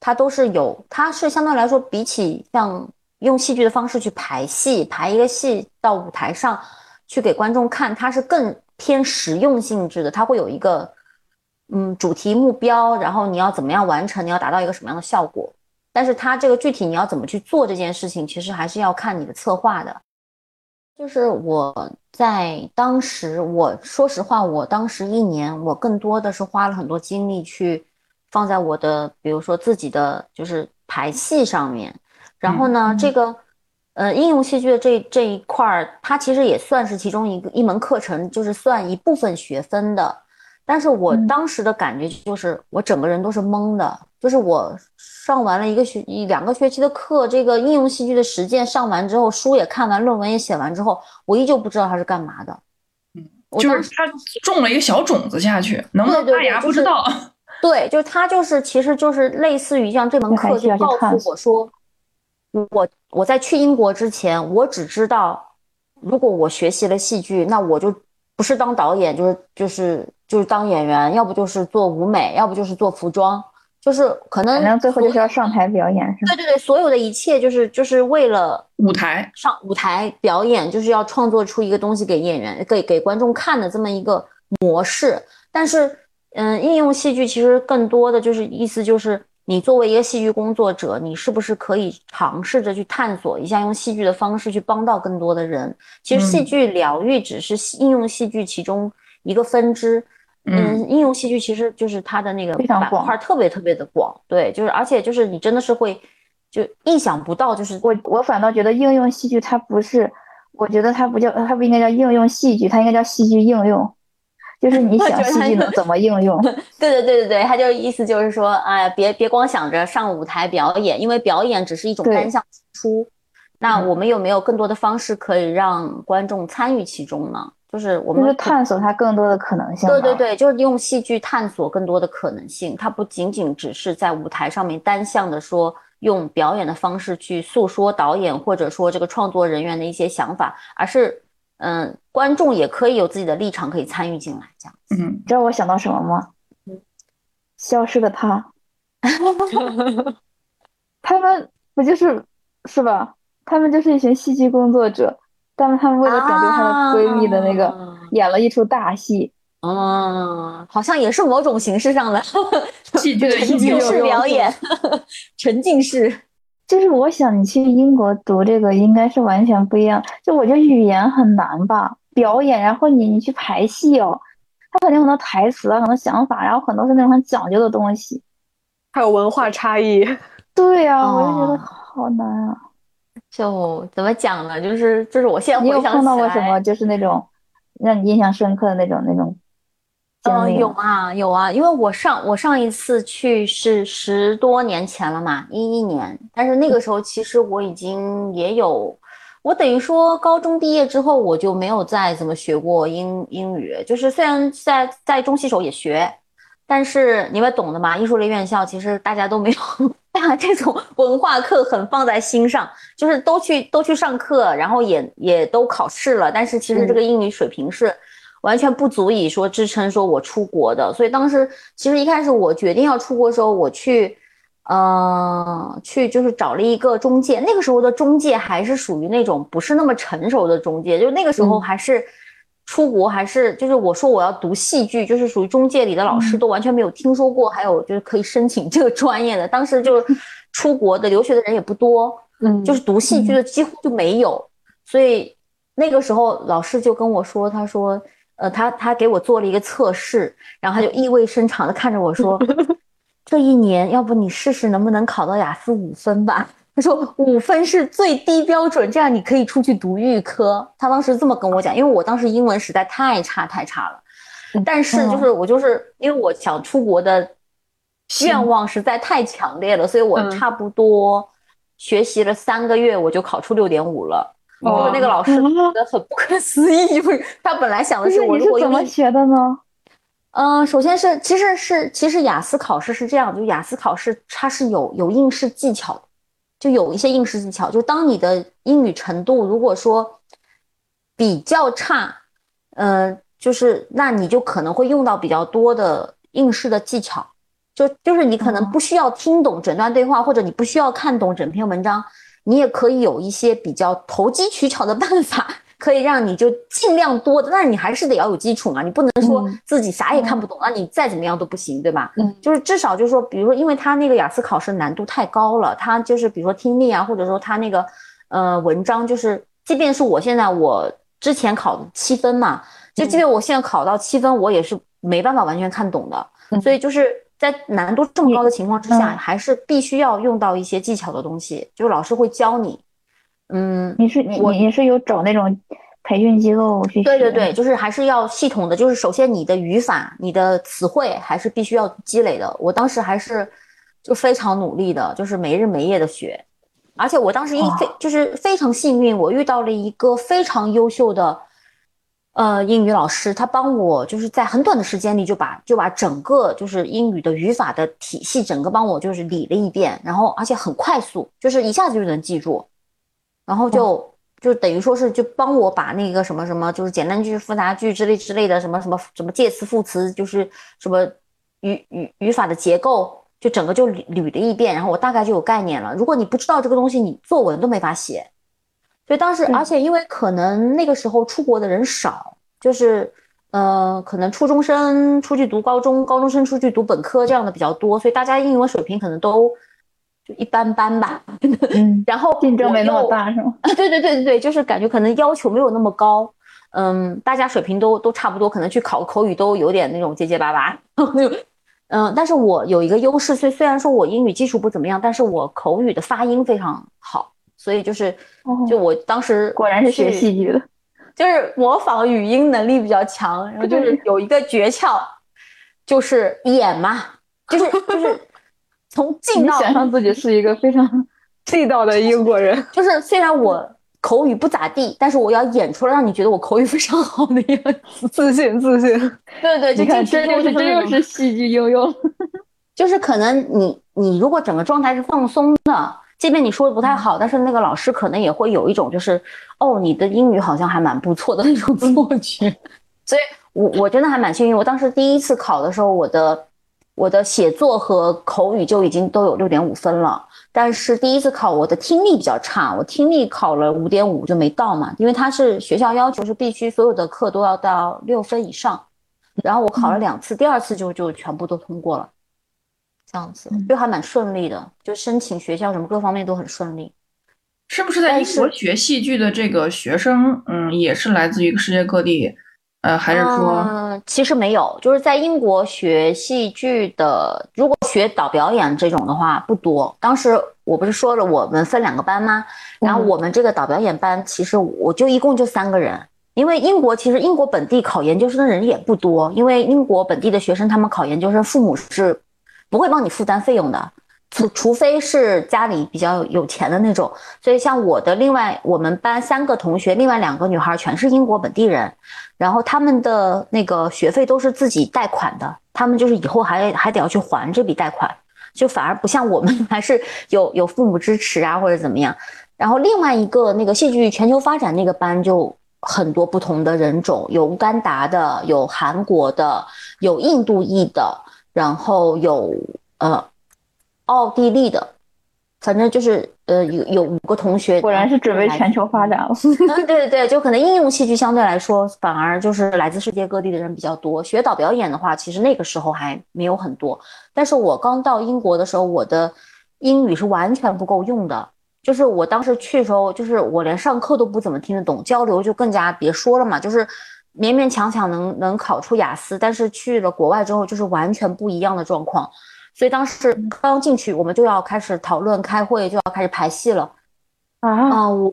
它都是有，它是相对来说比起像用戏剧的方式去排戏，排一个戏到舞台上去给观众看，它是更偏实用性质的，它会有一个嗯主题目标，然后你要怎么样完成，你要达到一个什么样的效果，但是它这个具体你要怎么去做这件事情，其实还是要看你的策划的。就是我在当时，我说实话，我当时一年，我更多的是花了很多精力去放在我的，比如说自己的就是排戏上面。然后呢，这个呃应用戏剧的这这一块儿，它其实也算是其中一个一门课程，就是算一部分学分的。但是我当时的感觉就是，我整个人都是懵的，就是我上完了一个学一两个学期的课，这个应用戏剧的实践上完之后，书也看完，论文也写完之后，我依旧不知道它是干嘛的。我当时就是他种了一个小种子下去，能不能发芽不知道。对，就是它就是其实就是类似于像这门课就告诉我说，我我在去英国之前，我只知道，如果我学习了戏剧，那我就不是当导演，就是就是就是当演员，要不就是做舞美，要不就是做服装，就是可能反正最后就是要上台表演，是吧？对对对，所有的一切就是就是为了舞台上舞台表演，就是要创作出一个东西给演员、给给观众看的这么一个模式。但是，嗯，应用戏剧其实更多的就是意思就是，你作为一个戏剧工作者，你是不是可以尝试着去探索一下，用戏剧的方式去帮到更多的人？其实，戏嗯剧疗愈只是应用戏剧其中一个分支。嗯嗯，应用戏剧其实就是它的那个板非常广块特别特别的广，对，就是而且就是你真的是会就意想不到，就是我我反倒觉得应用戏剧它不是，我觉得它不叫它不应该叫应用戏剧，它应该叫戏剧应用，就是你 想戏剧能怎么应用？对对对对对，他就意思就是说，哎，别别光想着上舞台表演，因为表演只是一种单向输出。那我们有没有更多的方式可以让观众参与其中呢？就是我们就是探索它更多的可能性。对对对，就是用戏剧探索更多的可能性。它不仅仅只是在舞台上面单向的说用表演的方式去诉说导演或者说这个创作人员的一些想法，而是嗯，观众也可以有自己的立场可以参与进来，这样。嗯，你知道我想到什么吗？消失的她，他们不就是是吧？他们就是一群戏剧工作者，但是他们为了拯救她的闺蜜的那个，啊演了一出大戏。嗯，好像也是某种形式上的戏剧的 沉浸式表演，沉浸式。就是我想你去英国读这个应该是完全不一样，就我觉得语言很难吧，表演，然后你你去排戏哦，他肯定很多台词啊，很多想法，然后很多是那种很讲究的东西。还有文化差异。对呀、我就觉得哦好难啊。就怎么讲呢？就是就是我现在你有回想碰到过什么就是那种让你印象深刻的那种那种经嗯？有啊有啊，因为我上我上一次去是十多年前了嘛，一一年，但是那个时候其实我已经也有，我等于说高中毕业之后我就没有再怎么学过英英语，就是虽然在在中戏时候也学，但是你们懂的嘛，艺术类院校其实大家都没有 把这种文化课很放在心上，就是都去都去上课，然后也也都考试了，但是其实这个英语水平是完全不足以说支撑说我出国的。所以当时其实一开始我决定要出国的时候，我去呃，去就是找了一个中介，那个时候的中介还是属于那种不是那么成熟的中介，就那个时候还是出国，还是就是我说我要读戏剧，就是属于中介里的老师都完全没有听说过，还有就是可以申请这个专业的，当时就 出国的留学的人也不多，嗯，就是读戏剧的几乎就没有，所以那个时候老师就跟我说，他说，呃，他他给我做了一个测试，然后他就意味深长的看着我说。这一年，要不你试试能不能考到雅思五分吧？他说五分是最低标准，这样你可以出去读预科。他当时这么跟我讲，因为我当时英文实在太差太差了。但是就是我就是因为我想出国的愿望实在太强烈了，所以我差不多学习了三个月，我就考出六点五了。结果那个老师觉得很不可思议，因为他本来想的是我你是怎么学的呢？嗯，首先是，其实是，其实雅思考试是这样，就雅思考试它是有有应试技巧，就有一些应试技巧。就当你的英语程度如果说比较差，呃，就是那你就可能会用到比较多的应试的技巧，就就是你可能不需要听懂整段对话，或者你不需要看懂整篇文章，你也可以有一些比较投机取巧的办法。可以让你就尽量多的，但是你还是得要有基础嘛，你不能说自己啥也看不懂，那你再怎么样都不行，对吧？嗯，就是至少就是说，比如说，因为他那个雅思考试难度太高了，他就是比如说听力啊，或者说他那个呃文章，就是即便是我现在我之前考的七分嘛，就即便我现在考到七分，我也是没办法完全看懂的，所以就是在难度这么高的情况之下，还是必须要用到一些技巧的东西，就是老师会教你。嗯，你是你你是有找那种培训机构去？对对对，就是还是要系统的，就是首先你的语法、你的词汇还是必须要积累的。我当时还是就非常努力的，就是没日没夜的学，而且我当时一非就是非常幸运，我遇到了一个非常优秀的呃英语老师，他帮我就是在很短的时间里就把就把整个就是英语的语法的体系整个帮我就是理了一遍，然后而且很快速，就是一下子就能记住。然后就就等于说是就帮我把那个什么什么就是简单句、复杂句之类之类的什么什么什么介词、副词，就是什么语语语法的结构，就整个就捋捋了一遍，然后我大概就有概念了。如果你不知道这个东西，你作文都没法写。所以当时，而且因为可能那个时候出国的人少，就是呃，可能初中生出去读高中，高中生出去读本科这样的比较多，所以大家英文水平可能都。就一般般吧，嗯，然后竞争没那么大是吗？对对对对对，就是感觉可能要求没有那么高，嗯，大家水平都都差不多，可能去考口语都有点那种结结巴巴，嗯，但是我有一个优势，虽虽然说我英语基础不怎么样，但是我口语的发音非常好，所以就是就我当时果然是学戏剧的，就是模仿语音能力比较强，然后就是有一个诀窍，就是演嘛，就是就是。从 近到想象自己是一个非常 地道的英国人，就是虽然我口语不咋地，但是我要演出来让你觉得我口语非常好的样子，自 信自信。对对，你看，这就是这就是戏剧应用，就是可能你你如果整个状态是放松的，即便你说的不太好，但是那个老师可能也会有一种就是哦，你的英语好像还蛮不错的那种错觉。所以我我真的还蛮幸运，我当时第一次考的时候，我的。我的写作和口语就已经都有六点五分了，但是第一次考我的听力比较差，我听力考了五点五就没到嘛，因为他是学校要求是必须所有的课都要到六分以上，然后我考了两次，第二次就就全部都通过了，这样子就还蛮顺利的，就申请学校什么各方面都很顺利。是不是在英国学戏剧的这个学生，嗯，也是来自于世界各地？呃，还是说，嗯，其实没有，就是在英国学戏剧的，如果学导表演这种的话不多。当时我不是说了，我们分两个班吗？然后我们这个导表演班，其实我就一共就三个人，因为英国其实英国本地考研究生的人也不多，因为英国本地的学生他们考研究生，父母是不会帮你负担费用的。除除非是家里比较有钱的那种，所以像我的另外我们班三个同学，另外两个女孩全是英国本地人，然后他们的那个学费都是自己贷款的，他们就是以后还还得要去还这笔贷款，就反而不像我们 还是有有父母支持啊或者怎么样。然后另外一个那个戏剧全球发展那个班就很多不同的人种，有乌干达的，有韩国的，有印度裔的，然后有呃。奥地利的，反正就是呃有有五个同学，果然是准备全球发展了。对对对，就可能应用戏剧相对来说，反而就是来自世界各地的人比较多。学导表演的话，其实那个时候还没有很多。但是我刚到英国的时候，我的英语是完全不够用的。就是我当时去的时候，就是我连上课都不怎么听得懂，交流就更加别说了嘛。就是勉勉强强能能考出雅思，但是去了国外之后，就是完全不一样的状况。所以当时刚进去，我们就要开始讨论、开会，就要开始排戏了。啊，我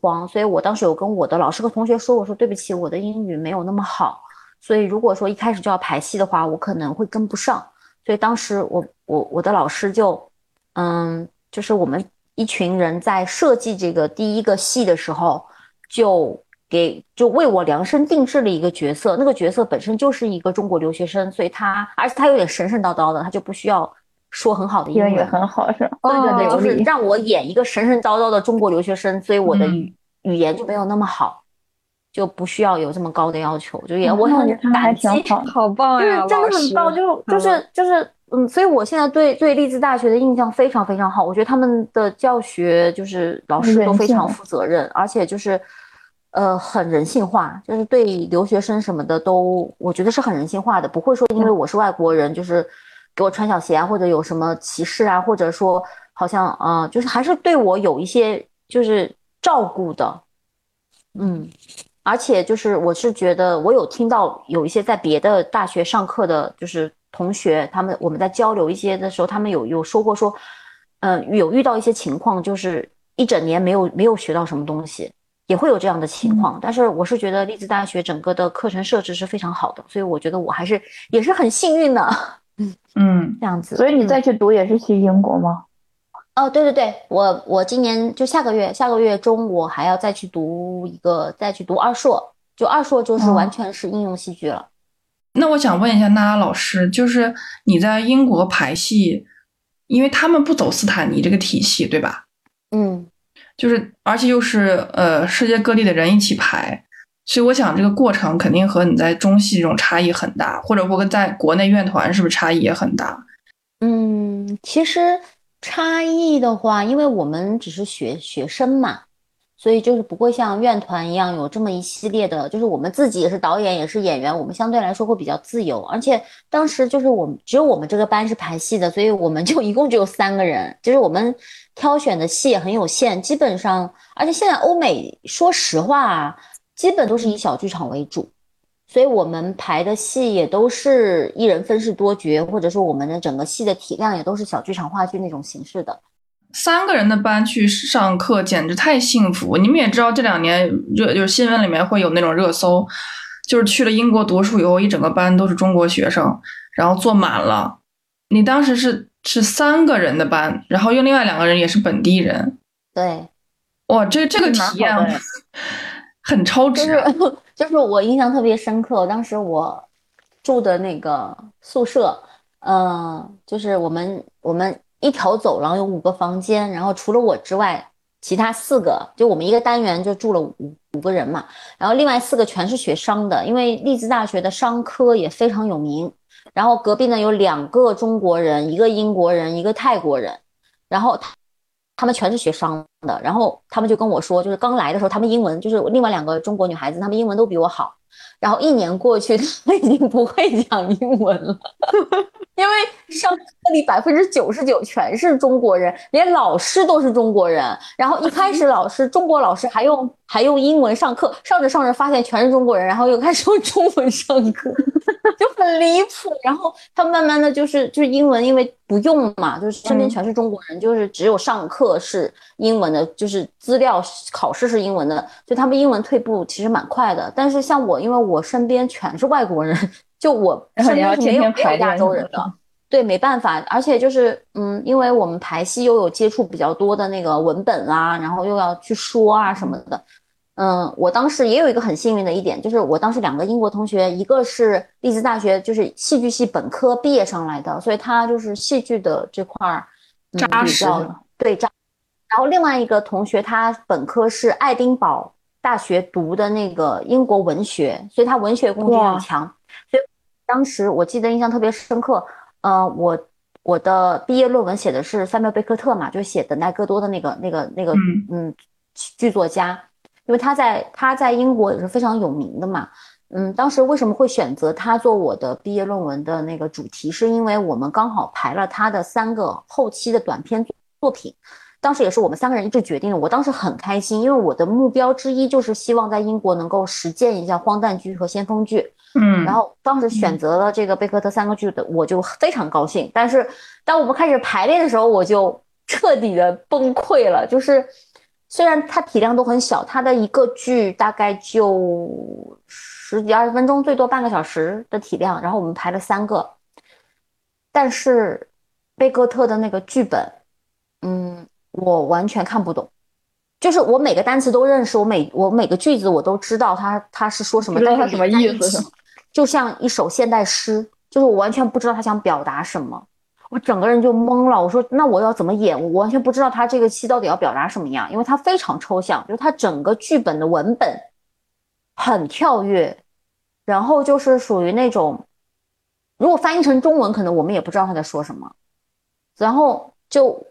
慌，所以我当时有跟我的老师和同学说，我说对不起，我的英语没有那么好，所以如果说一开始就要排戏的话，我可能会跟不上。所以当时我我我的老师就，嗯，就是我们。一群人在设计这个第一个戏的时候，就给就为我量身定制了一个角色。那个角色本身就是一个中国留学生，所以他而且他有点神神叨叨的，他就不需要说很好的英语，很好是吧？对对对，就是让我演一个神神叨叨的中国留学生，所以我的语语言就没有那么好，就不需要有这么高的要求，就演我很感激，好棒呀，真的很棒，就就是就是。嗯，所以我现在对对利兹大学的印象非常非常好。我觉得他们的教学就是老师都非常负责任，而且就是呃很人性化，就是对留学生什么的都我觉得是很人性化的，不会说因为我是外国人就是给我穿小鞋啊，或者有什么歧视啊，或者说好像啊就是还是对我有一些就是照顾的。嗯，而且就是我是觉得我有听到有一些在别的大学上课的，就是。同学，他们我们在交流一些的时候，他们有有说过说，嗯，有遇到一些情况，就是一整年没有没有学到什么东西，也会有这样的情况。但是我是觉得利兹大学整个的课程设置是非常好的，所以我觉得我还是也是很幸运的。嗯嗯，这样子。所以你再去读也是去英国吗？哦，对对对，我我今年就下个月下个月中我还要再去读一个再去读二硕，就二硕就是完全是应用戏剧了。那我想问一下娜拉老师，就是你在英国排戏，因为他们不走斯坦尼这个体系，对吧？嗯，就是而且又是呃世界各地的人一起排，所以我想这个过程肯定和你在中戏这种差异很大，或者或跟在国内院团是不是差异也很大？嗯，其实差异的话，因为我们只是学学生嘛。所以就是不会像院团一样有这么一系列的，就是我们自己也是导演也是演员，我们相对来说会比较自由。而且当时就是我们只有我们这个班是排戏的，所以我们就一共只有三个人，就是我们挑选的戏也很有限，基本上，而且现在欧美说实话，基本都是以小剧场为主，所以我们排的戏也都是一人分饰多角，或者说我们的整个戏的体量也都是小剧场话剧那种形式的。三个人的班去上课简直太幸福！你们也知道，这两年热就是新闻里面会有那种热搜，就是去了英国读书以后，一整个班都是中国学生，然后坐满了。你当时是是三个人的班，然后又另外两个人也是本地人。对，哇，这这个体验 很超值。就是 就是我印象特别深刻，当时我住的那个宿舍，嗯，就是我们我们。一条走廊有五个房间，然后除了我之外，其他四个就我们一个单元就住了五五个人嘛。然后另外四个全是学商的，因为利兹大学的商科也非常有名。然后隔壁呢有两个中国人，一个英国人，一个泰国人。然后他他们全是学商的，然后他们就跟我说，就是刚来的时候，他们英文就是另外两个中国女孩子，她们英文都比我好。然后一年过去，他们已经不会讲英文了，因为上课里百分之九十九全是中国人，连老师都是中国人。然后一开始老师中国老师还用还用英文上课，上着上着发现全是中国人，然后又开始用中文上课，就很离谱。然后他慢慢的就是就是英文，因为不用嘛，就是身边全是中国人，就是只有上课是英文的，就是资料考试是英文的，就他们英文退步其实蛮快的。但是像我，因为我。我身边全是外国人，就我 身边没有没有亚洲人的，对，没办法，而且就是，嗯，因为我们排戏又有接触比较多的那个文本啊，然后又要去说啊什么的，嗯，我当时也有一个很幸运的一点，就是我当时两个英国同学，一个是利兹大学就是戏剧系本科毕业上来的，所以他就是戏剧的这块儿扎实，对扎，然后另外一个同学他本科是爱丁堡。大学读的那个英国文学，所以他文学功底很强。所以当时我记得印象特别深刻。呃，我我的毕业论文写的是塞缪贝克特嘛，就写《等待戈多》的那个那个那个嗯剧作家，因为他在他在英国也是非常有名的嘛。嗯，当时为什么会选择他做我的毕业论文的那个主题，是因为我们刚好排了他的三个后期的短篇作品，当时也是我们三个人一致决定的。我当时很开心，因为我的目标之一就是希望在英国能够实践一下荒诞剧和先锋剧。嗯，然后当时选择了这个贝克特三个剧的，我就非常高兴。但是当我们开始排练的时候，我就彻底的崩溃了。就是虽然它体量都很小，它的一个剧大概就。十几二十分钟，最多半个小时的体量，然后我们排了三个，但是贝克特的那个剧本，嗯，我完全看不懂，就是我每个单词都认识，我每我每个句子我都知道他他是说什么，但是什么意思？就像一首现代诗，就是我完全不知道他想表达什么，我整个人就懵了。我说那我要怎么演？我完全不知道他这个戏到底要表达什么样，因为他非常抽象，就是他整个剧本的文本很跳跃。然后就是属于那种，如果翻译成中文，可能我们也不知道他在说什么。然后就，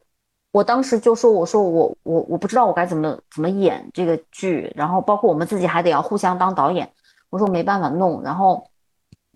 我当时就说：“我说我我我不知道我该怎么怎么演这个剧。”然后包括我们自己还得要互相当导演。我说没办法弄。然后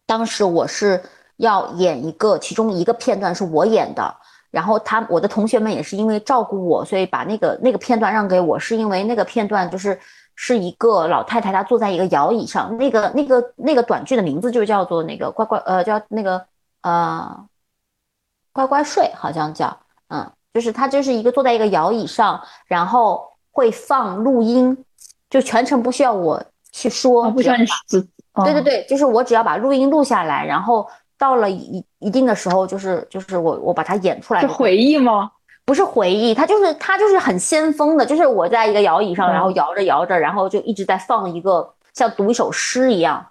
当时我是要演一个，其中一个片段是我演的。然后他我的同学们也是因为照顾我，所以把那个那个片段让给我，是因为那个片段就是。是一个老太太，她坐在一个摇椅上。那个、那个、那个短剧的名字就叫做那个“乖乖”，呃，叫那个呃“乖乖睡”，好像叫嗯，就是她就是一个坐在一个摇椅上，然后会放录音，就全程不需要我去说，不需要你对对对，就是我只要把录音录下来，然后到了一一定的时候，就是就是我我把它演出来。是回忆吗？不是回忆，他就是他就是很先锋的，就是我在一个摇椅上，然后摇着摇着，然后就一直在放一个像读一首诗一样，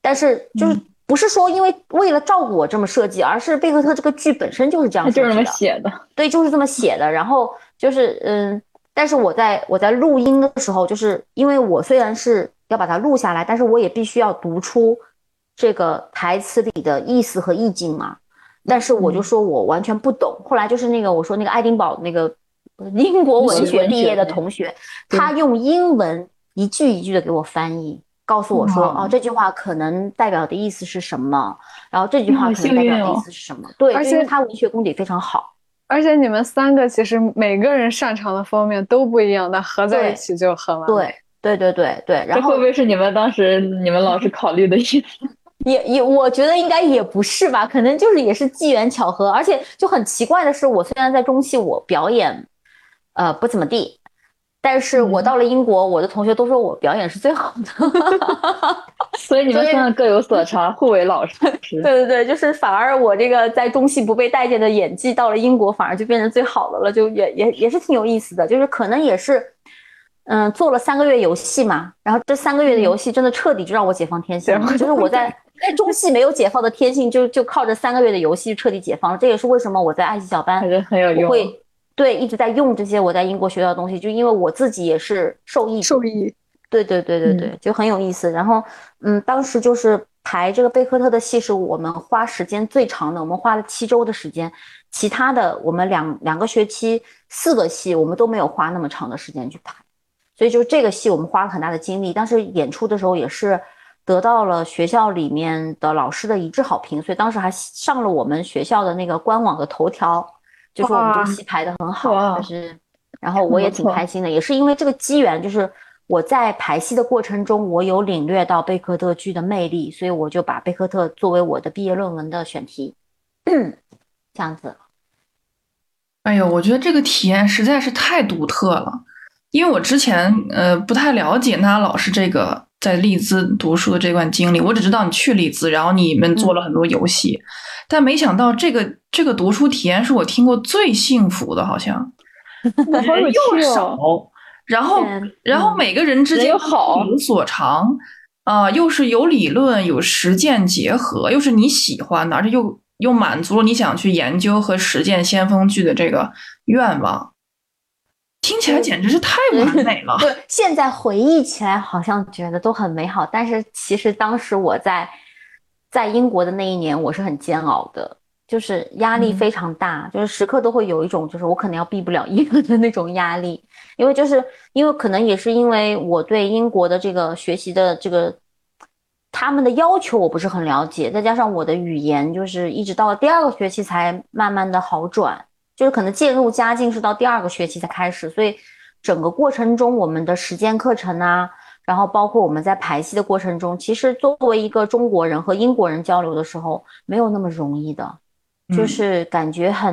但是就是不是说因为为了照顾我这么设计，而是贝克特这个剧本身就是这样，就是这么写的，对，就是这么写的。然后就是嗯，但是我在我在录音的时候，就是因为我虽然是要把它录下来，但是我也必须要读出这个台词里的意思和意境嘛。但是我就说我完全不懂。后来就是那个我说那个爱丁堡那个英国文学毕业的同学，他用英文一句一句的给我翻译，告诉我说哦这句话可能代表的意思是什么，然后这句话可能代表的意思是什么。对，而且他文学功底非常好。而且你们三个其实每个人擅长的方面都不一样，那合在一起就很完美。对对对对对。然后会不会是你们当时你们老师考虑的意思？也也，我觉得应该也不是吧，可能就是也是机缘巧合，而且就很奇怪的是，我虽然在中戏我表演，呃不怎么地，但是我到了英国，我的同学都说我表演是最好的，所以你们现在各有所长，互为老师。对对对，就是反而我这个在中戏不被待见的演技，到了英国反而就变成最好的了，就也也也是挺有意思的，就是可能也是。嗯，做了三个月游戏嘛，然后这三个月的游戏真的彻底就让我解放天性了。就是我在在中戏没有解放的天性，就就靠着三个月的游戏彻底解放了。这也是为什么我在爱奇小班很有用，会对一直在用这些我在英国学到的东西，就因为我自己也是受益受益。对对对对对，就很有意思。然后嗯，当时就是排这个贝克特的戏是我们花时间最长的，我们花了七周的时间，其他的我们两两个学期四个戏我们都没有花那么长的时间去排。所以就这个戏，我们花了很大的精力，当时演出的时候也是得到了学校里面的老师的一致好评，所以当时还上了我们学校的那个官网的头条，就说我们这个戏排的很好，就是，然后我也挺开心的，也是因为这个机缘，就是我在排戏的过程中，我有领略到贝克特剧的魅力，所以我就把贝克特作为我的毕业论文的选题，这样子。哎呦，我觉得这个体验实在是太独特了。因为我之前呃不太了解那老师这个在利兹读书的这段经历，我只知道你去利兹，然后你们做了很多游戏，但没想到这个这个读书体验是我听过最幸福的，好像 人又少，然后然后每个人之间好有所长啊，又是有理论有实践结合，又是你喜欢的，而且又又满足了你想去研究和实践先锋剧的这个愿望。听起来简直是太完美了。对，现在回忆起来好像觉得都很美好，但是其实当时我在在英国的那一年，我是很煎熬的。就是压力非常大，就是时刻都会有一种就是我可能要毕不了业的那种压力，因为就是因为可能也是因为我对英国的这个学习的这个他们的要求我不是很了解，再加上我的语言就是一直到了第二个学期才慢慢的好转，就是可能渐入佳境是到第二个学期才开始，所以整个过程中我们的实践课程啊。然后包括我们在排戏的过程中，其实作为一个中国人和英国人交流的时候，没有那么容易的，就是感觉很。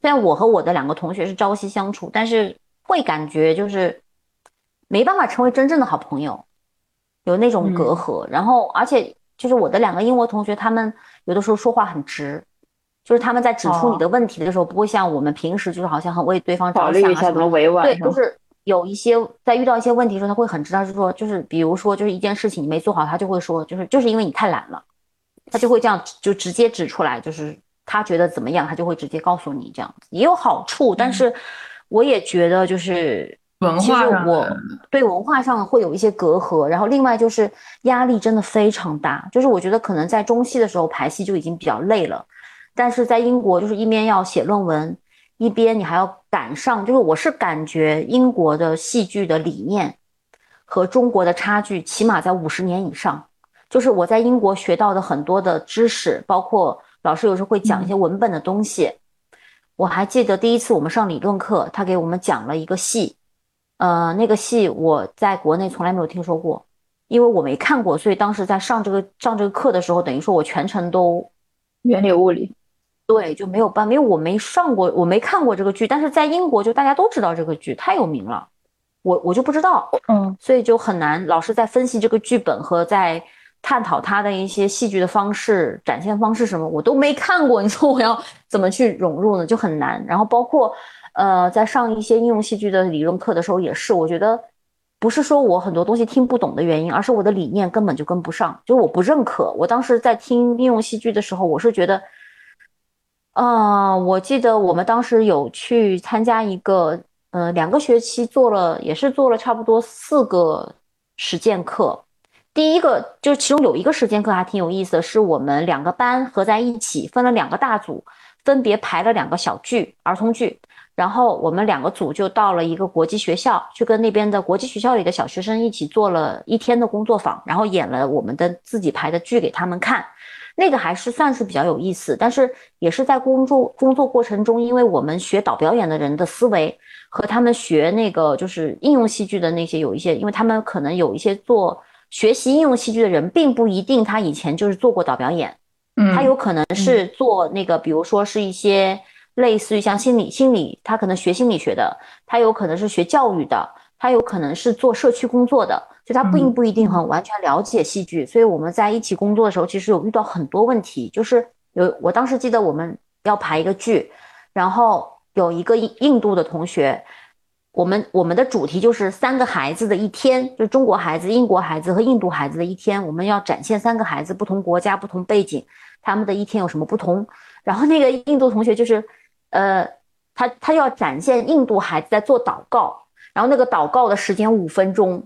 虽然我和我的两个同学是朝夕相处，但是会感觉就是没办法成为真正的好朋友，有那种隔阂。然后，而且就是我的两个英国同学，他们有的时候说话很直，就是他们在指出你的问题的时候，不会像我们平时就是好像很为对方着想啊，怎么委婉，对，就是。有一些在遇到一些问题的时候，他会很知道，是说，就是比如说，就是一件事情你没做好，他就会说，就是就是因为你太懒了，他就会这样就直接指出来，就是他觉得怎么样，他就会直接告诉你这样子，也有好处，但是我也觉得就是文化上，我对文化上会有一些隔阂，然后另外就是压力真的非常大，就是我觉得可能在中戏的时候排戏就已经比较累了，但是在英国就是一边要写论文。一边你还要赶上，就是我是感觉英国的戏剧的理念和中国的差距起码在五十年以上。就是我在英国学到的很多的知识，包括老师有时候会讲一些文本的东西。我还记得第一次我们上理论课，他给我们讲了一个戏，呃，那个戏我在国内从来没有听说过，因为我没看过，所以当时在上这个上这个课的时候，等于说我全程都云里雾里。对，就没有办，因为我没上过，我没看过这个剧，但是在英国就大家都知道这个剧太有名了，我我就不知道，嗯，所以就很难。老师在分析这个剧本和在探讨他的一些戏剧的方式、展现方式什么，我都没看过，你说我要怎么去融入呢？就很难。然后包括呃，在上一些应用戏剧的理论课的时候也是，我觉得不是说我很多东西听不懂的原因，而是我的理念根本就跟不上，就是我不认可。我当时在听应用戏剧的时候，我是觉得。嗯，我记得我们当时有去参加一个，呃，两个学期做了，也是做了差不多四个实践课。第一个就是其中有一个实践课还挺有意思的，是我们两个班合在一起，分了两个大组，分别排了两个小剧，儿童剧。然后我们两个组就到了一个国际学校，去跟那边的国际学校里的小学生一起做了一天的工作坊，然后演了我们的自己排的剧给他们看。那个还是算是比较有意思，但是也是在工作工作过程中，因为我们学导表演的人的思维和他们学那个就是应用戏剧的那些有一些，因为他们可能有一些做学习应用戏剧的人，并不一定他以前就是做过导表演，嗯，他有可能是做那个，比如说是一些类似于像心理心理，他可能学心理学的，他有可能是学教育的，他有可能是做社区工作的。就他并不一定很完全了解戏剧，所以我们在一起工作的时候，其实有遇到很多问题。就是有我当时记得我们要排一个剧，然后有一个印印度的同学，我们我们的主题就是三个孩子的一天，就中国孩子、英国孩子和印度孩子的一天，我们要展现三个孩子不同国家、不同背景，他们的一天有什么不同。然后那个印度同学就是，呃，他他要展现印度孩子在做祷告，然后那个祷告的时间五分钟。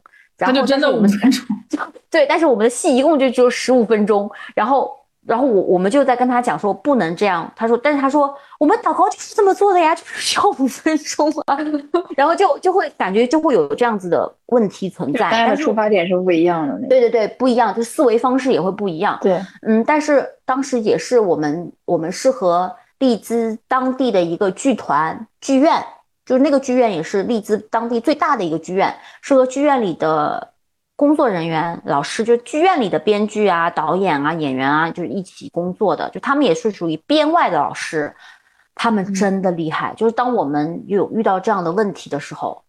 然后真的五分钟，对，但是我们的戏一共就只有十五分钟。然后，然后我我们就在跟他讲说不能这样。他说，但是他说我们祷告就是这么做的呀，就是需要五分钟啊。然后就就会感觉就会有这样子的问题存在。大家的出发点是不一样的。对对对，不一样，就思维方式也会不一样。对，嗯，但是当时也是我们我们是和利兹当地的一个剧团剧院。就是那个剧院也是利兹当地最大的一个剧院，是和剧院里的工作人员、老师，就剧院里的编剧啊、导演啊、演员啊，就是一起工作的。就他们也是属于编外的老师，他们真的厉害。就是当我们有遇到这样的问题的时候，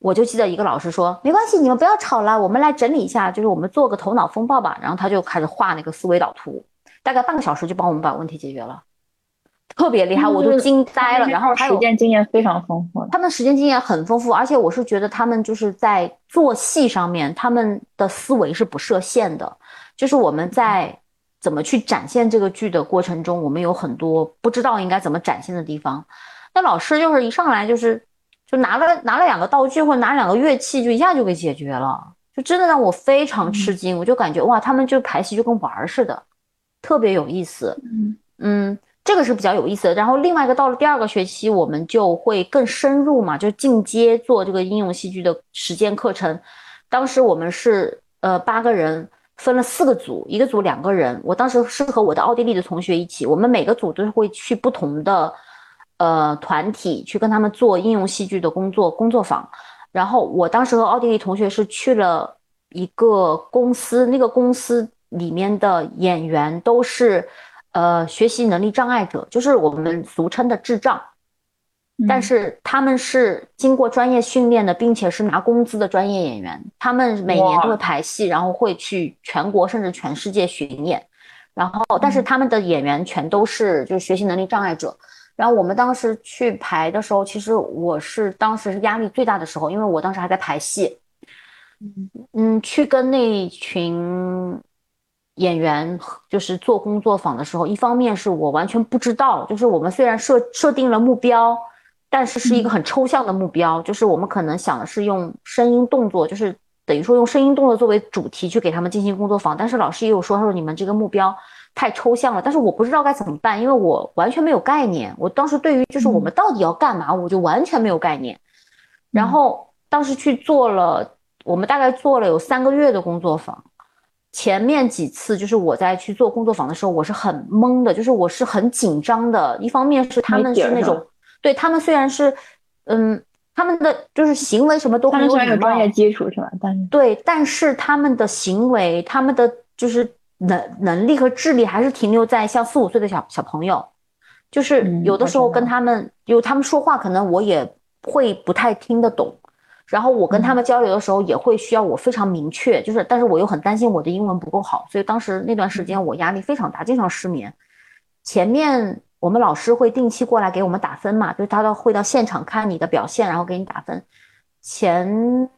我就记得一个老师说：“没关系，你们不要吵了，我们来整理一下，就是我们做个头脑风暴吧。”然后他就开始画那个思维导图，大概半个小时就帮我们把问题解决了。特别厉害，我都惊呆了。然后实践经验非常丰富，他们实践经验很丰富，而且我是觉得他们就是在做戏上面，他们的思维是不设限的。就是我们在怎么去展现这个剧的过程中，我们有很多不知道应该怎么展现的地方。那老师就是一上来就是就拿了拿了两个道具或者拿两个乐器，就一下就给解决了，就真的让我非常吃惊。我就感觉哇，他们就排戏就跟玩儿似的，特别有意思。嗯嗯。这个是比较有意思的。然后另外一个到了第二个学期，我们就会更深入嘛，就进阶做这个应用戏剧的实践课程。当时我们是呃八个人。分了四个组，一个组两个人。我当时是和我的奥地利的同学一起，我们每个组都是会去不同的呃团体去跟他们做应用戏剧的工作工作坊。然后我当时和奥地利同学是去了一个公司，那个公司里面的演员都是呃学习能力障碍者，就是我们俗称的智障。但是他们是经过专业训练的，并且是拿工资的专业演员。他们每年都会排戏，然后会去全国甚至全世界巡演。然后，但是他们的演员全都是就是学习能力障碍者。然后我们当时去排的时候，其实我是当时是压力最大的时候，因为我当时还在排戏。嗯去跟那群演员就是做工作坊的时候，一方面是我完全不知道，就是我们虽然设设定了目标。但是是一个很抽象的目标，就是我们可能想的是用声音动作，就是等于说用声音动作作为主题去给他们进行工作坊。但是老师也有说，他说你们这个目标太抽象了，但是我不知道该怎么办，因为我完全没有概念。我当时对于就是我们到底要干嘛，我就完全没有概念。然后当时去做了，我们大概做了有三个月的工作坊。前面几次就是我在去做工作坊的时候，我是很懵的，就是我是很紧张的。一方面是他们是那种。对他们虽然是，嗯，他们的就是行为什么都很有有专业基础是吧？但是对，但是他们的行为，他们的就是能能力和智力还是停留在像四五岁的小小朋友，就是有的时候跟他们，有他们说话可能我也会不太听得懂，然后我跟他们交流的时候也会需要我非常明确，就是但是我又很担心我的英文不够好，所以当时那段时间我压力非常大，经常失眠。前面。我们老师会定期过来给我们打分嘛，就是他到会到现场看你的表现，然后给你打分。前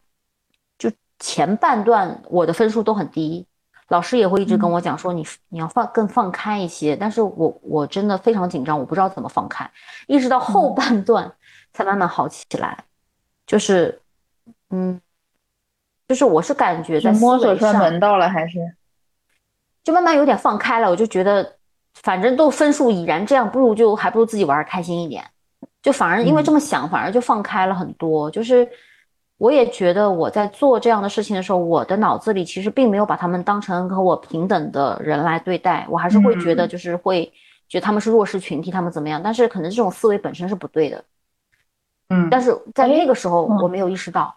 就前半段我的分数都很低，老师也会一直跟我讲说你你要放更放开一些，但是我我真的非常紧张，我不知道怎么放开，一直到后半段才慢慢好起来。就是嗯，就是我是感觉在摸索出来门道了，还是就慢慢有点放开了，我就觉得。反正都分数已然这样，不如就还不如自己玩开心一点，就反而因为这么想，反而就放开了很多。就是我也觉得我在做这样的事情的时候，我的脑子里其实并没有把他们当成和我平等的人来对待，我还是会觉得就是会觉得他们是弱势群体，他们怎么样？但是可能这种思维本身是不对的。嗯，但是在那个时候我没有意识到。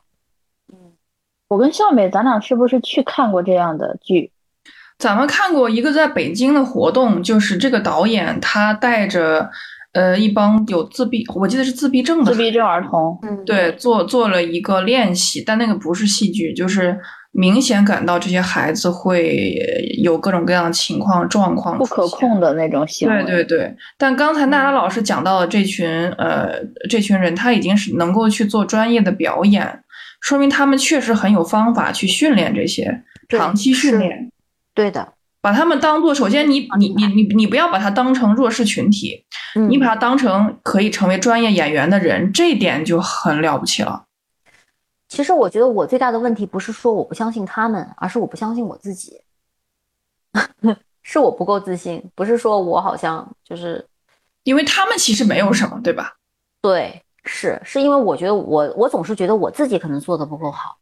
嗯，我跟笑美，咱俩是不是去看过这样的剧？咱们看过一个在北京的活动，就是这个导演他带着，呃，一帮有自闭，我记得是自闭症的自闭症儿童，嗯，对，做做了一个练习，但那个不是戏剧，就是明显感到这些孩子会有各种各样的情况状况，不可控的那种行为。对对对，但刚才娜拉老师讲到的这群呃这群人，他已经是能够去做专业的表演，说明他们确实很有方法去训练这些，长期训练。对的，把他们当做首先，你你你你你不要把他当成弱势群体，你把他当成可以成为专业演员的人，这一点就很了不起了。其实我觉得我最大的问题不是说我不相信他们，而是我不相信我自己，是我不够自信，不是说我好像就是因为他们其实没有什么，对吧？对，是是因为我觉得我我总是觉得我自己可能做的不够好。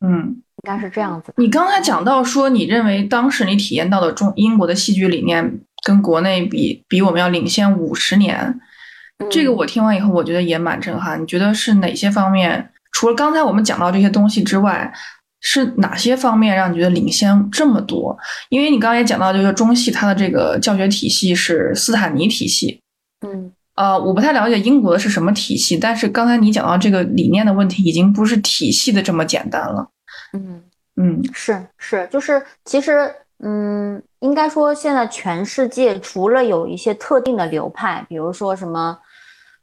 嗯。应该是这样子。你刚才讲到说，你认为当时你体验到的中英国的戏剧理念跟国内比，比我们要领先五十年。这个我听完以后，我觉得也蛮震撼。你觉得是哪些方面？除了刚才我们讲到这些东西之外，是哪些方面让你觉得领先这么多？因为你刚才也讲到，就是中戏它的这个教学体系是斯坦尼体系。嗯，呃，我不太了解英国的是什么体系，但是刚才你讲到这个理念的问题，已经不是体系的这么简单了。嗯嗯，是是，就是其实，嗯，应该说现在全世界除了有一些特定的流派，比如说什么，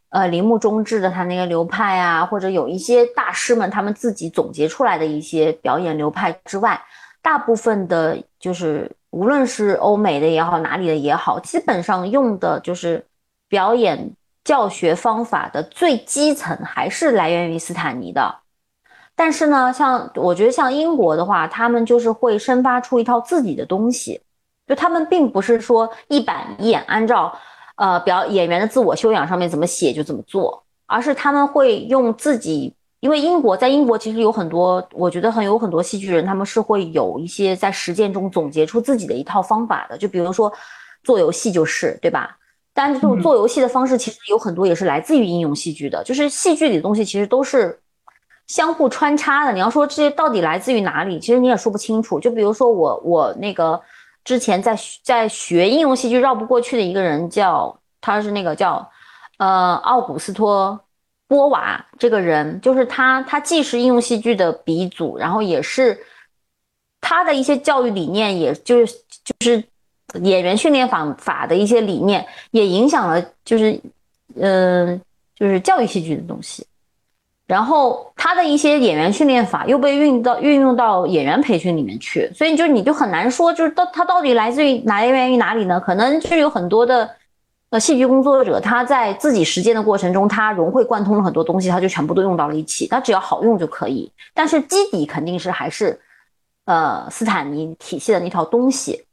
呃，铃木忠志的他那个流派啊，或者有一些大师们他们自己总结出来的一些表演流派之外，大部分的，就是无论是欧美的也好，哪里的也好，基本上用的就是表演教学方法的最基层还是来源于斯坦尼的。但是呢，像我觉得像英国的话，他们就是会生发出一套自己的东西，就他们并不是说一板一眼按照呃表演员的自我修养上面怎么写就怎么做，而是他们会用自己。因为英国在英国其实有很多，我觉得很有很多戏剧人，他们是会有一些在实践中总结出自己的一套方法的。就比如说做游戏就是对吧？但这种做游戏的方式其实有很多也是来自于应用戏剧的，就是戏剧里的东西其实都是相互穿插的。你要说这些到底来自于哪里，其实你也说不清楚。就比如说我我那个之前在在学应用戏剧绕不过去的一个人叫他是那个叫呃奥古斯托。波瓦这个人，就是他，他既是应用戏剧的鼻祖，然后也是他的一些教育理念，也就是就是演员训练法法的一些理念，也影响了，就是嗯，就是教育戏剧的东西。然后他的一些演员训练法又被运到运用到演员培训里面去，所以就你就很难说，就是到他到底来自于来源于哪里呢？可能就有很多的。呃，戏剧工作者他在自己实践的过程中，他融会贯通了很多东西，他就全部都用到了一起。他只要好用就可以，但是基底肯定是还是，呃，斯坦尼体系的那套东西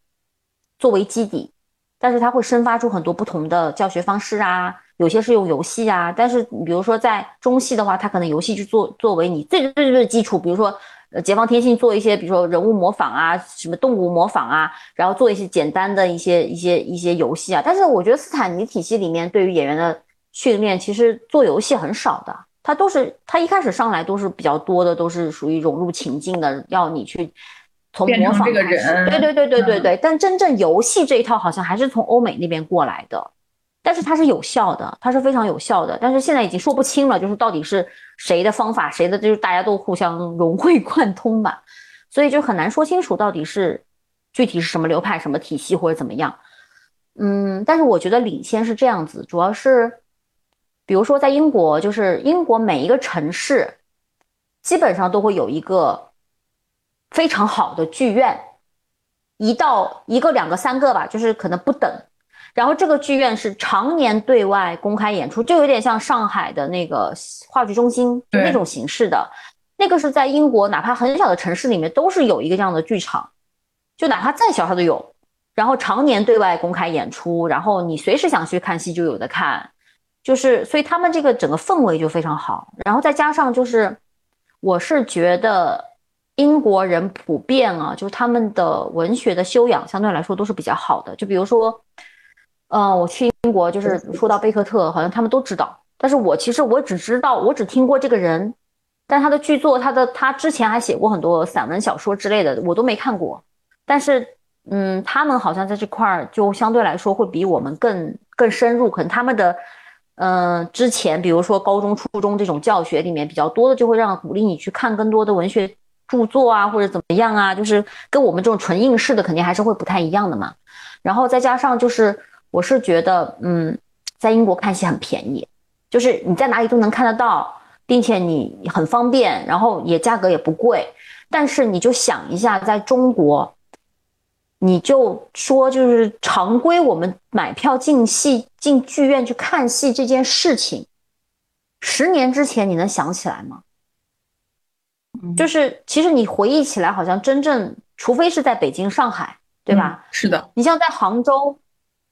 作为基底，但是它会生发出很多不同的教学方式啊，有些是用游戏啊。但是你比如说在中戏的话，它可能游戏就作作为你最最最基础，比如说。呃，解放天性做一些，比如说人物模仿啊，什么动物模仿啊，然后做一些简单的一些一些一些游戏啊。但是我觉得斯坦尼体系里面对于演员的训练，其实做游戏很少的，他都是他一开始上来都是比较多的，都是属于融入情境的，要你去从模仿这个人，对对对对对对。但真正游戏这一套好像还是从欧美那边过来的。但是它是有效的，它是非常有效的。但是现在已经说不清了，就是到底是谁的方法，谁的就是大家都互相 融会贯通吧，所以就很难说清楚到底是具体是什么流派、什么体系或者怎么样。嗯，但是我觉得领先是这样子，主要是比如说在英国，就是英国每一个城市基本上都会有一个非常好的剧院，一到一个、两个、三个吧，就是可能不等。然后这个剧院是常年对外公开演出，就有点像上海的那个话剧中心那种形式的。那个是在英国，哪怕很小的城市里面都是有一个这样的剧场，就哪怕再小它都有。然后常年对外公开演出，然后你随时想去看戏就有的看，就是所以他们这个整个氛围就非常好。然后再加上就是，我是觉得英国人普遍啊，就是他们的文学的修养相对来说都是比较好的。就比如说。嗯，我去英国就是说到贝克特，好像他们都知道，但是我其实我只知道，我只听过这个人，但他的剧作，他的他之前还写过很多散文小说之类的，我都没看过。但是，嗯，他们好像在这块儿就相对来说会比我们更更深入，可能他们的，嗯，之前比如说高中、初中这种教学里面比较多的，就会让鼓励你去看更多的文学著作啊，或者怎么样啊，就是跟我们这种纯应试的肯定还是会不太一样的嘛。然后再加上就是。我是觉得，嗯，在英国看戏很便宜，就是你在哪里都能看得到，并且你很方便，然后也价格也不贵。但是你就想一下，在中国，你就说就是常规我们买票进戏进剧院去看戏这件事情，十年之前你能想起来吗？就是其实你回忆起来，好像真正，除非是在北京、上海，对吧？是的，你像在杭州。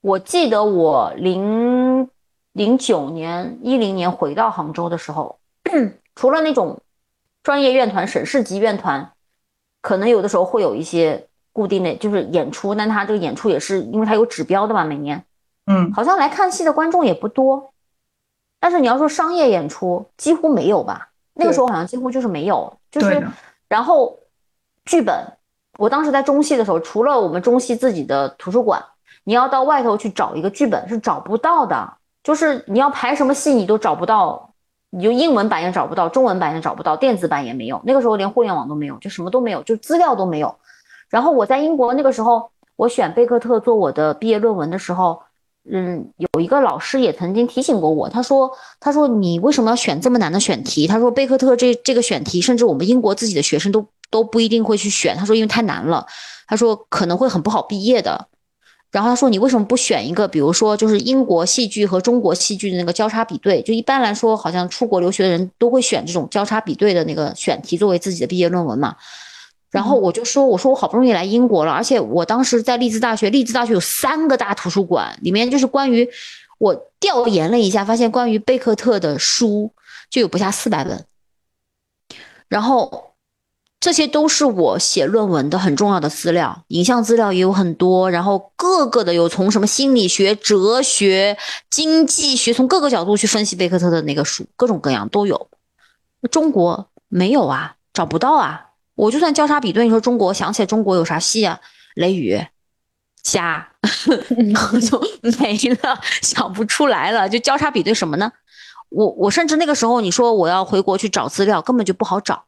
我记得我零零九年、一零年回到杭州的时候，除了那种专业院团、省市级院团，可能有的时候会有一些固定的就是演出，但他这个演出也是因为他有指标的嘛，每年，嗯，好像来看戏的观众也不多。但是你要说商业演出，几乎没有吧？那个时候好像几乎就是没有，就是然后剧本，我当时在中戏的时候，除了我们中戏自己的图书馆。你要到外头去找一个剧本是找不到的，就是你要排什么戏你都找不到，你就英文版也找不到，中文版也找不到，电子版也没有。那个时候连互联网都没有，就什么都没有，就资料都没有。然后我在英国那个时候，我选贝克特做我的毕业论文的时候，嗯，有一个老师也曾经提醒过我，他说，他说你为什么要选这么难的选题？他说贝克特这这个选题，甚至我们英国自己的学生都都不一定会去选。他说因为太难了，他说可能会很不好毕业的。然后他说：“你为什么不选一个，比如说就是英国戏剧和中国戏剧的那个交叉比对？就一般来说，好像出国留学的人都会选这种交叉比对的那个选题作为自己的毕业论文嘛。”然后我就说，我说我好不容易来英国了，而且我当时在利兹大学，利兹大学有三个大图书馆，里面就是关于我调研了一下，发现关于贝克特的书就有不下四百本，然后这些都是我写论文的很重要的资料，影像资料也有很多，然后各个的有从什么心理学、哲学、经济学，从各个角度去分析贝克特的那个书，各种各样都有。中国没有啊，找不到啊。我就算交叉比对，你说中国想起来中国有啥戏啊？雷雨、家，然后就 没了，想不出来了。就交叉比对什么呢？我我甚至那个时候你说我要回国去找资料，根本就不好找，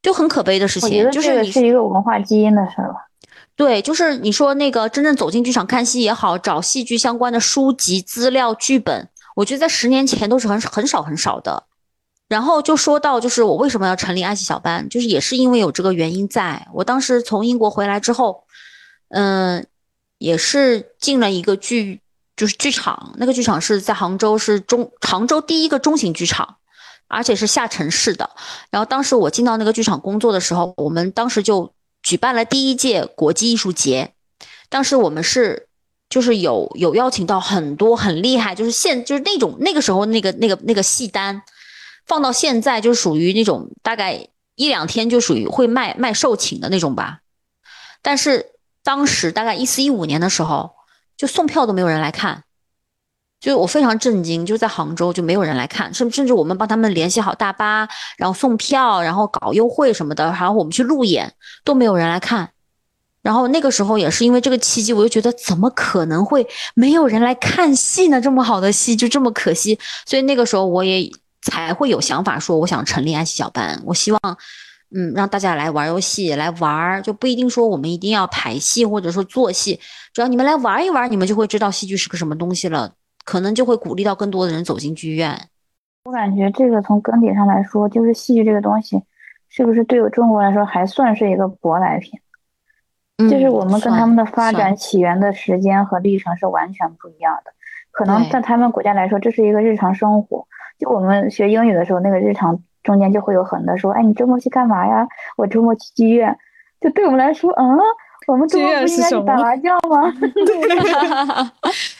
就很可悲的事情。我觉得这个是一个文化基因的事儿吧。对，就是你说那个真正走进剧场看戏也好，找戏剧相关的书籍、资料、剧本，我觉得在十年前都是很很少很少的。然后就说到，就是我为什么要成立爱惜小班，就是也是因为有这个原因。在我当时从英国回来之后，嗯，也是进了一个剧，就是剧场。那个剧场是在杭州，是中杭州第一个中型剧场，而且是下沉式的。然后当时我进到那个剧场工作的时候，我们当时就举办了第一届国际艺术节。当时我们是就是有有邀请到很多很厉害，就是现就是那种那个时候那个那个那个戏单。放到现在就属于那种大概一两天就属于会卖卖售罄的那种吧，但是当时大概一四一五年的时候，就送票都没有人来看，就我非常震惊，就在杭州就没有人来看，甚甚至我们帮他们联系好大巴，然后送票，然后搞优惠什么的，然后我们去路演都没有人来看，然后那个时候也是因为这个契机，我就觉得怎么可能会没有人来看戏呢？这么好的戏就这么可惜，所以那个时候我也。才会有想法说，我想成立爱惜小班。我希望，嗯，让大家来玩游戏，来玩，就不一定说我们一定要排戏或者说做戏，只要你们来玩一玩，你们就会知道戏剧是个什么东西了，可能就会鼓励到更多的人走进剧院。我感觉这个从根底上来说，就是戏剧这个东西，是不是对于中国来说还算是一个舶来品？就是我们跟他们的发展起源的时间和历程是完全不一样的。可能在他们国家来说，这是一个日常生活。就我们学英语的时候，那个日常中间就会有很多说，哎，你周末去干嘛呀？我周末去剧院。就对我们来说，嗯，我们周末不应该去打麻将吗？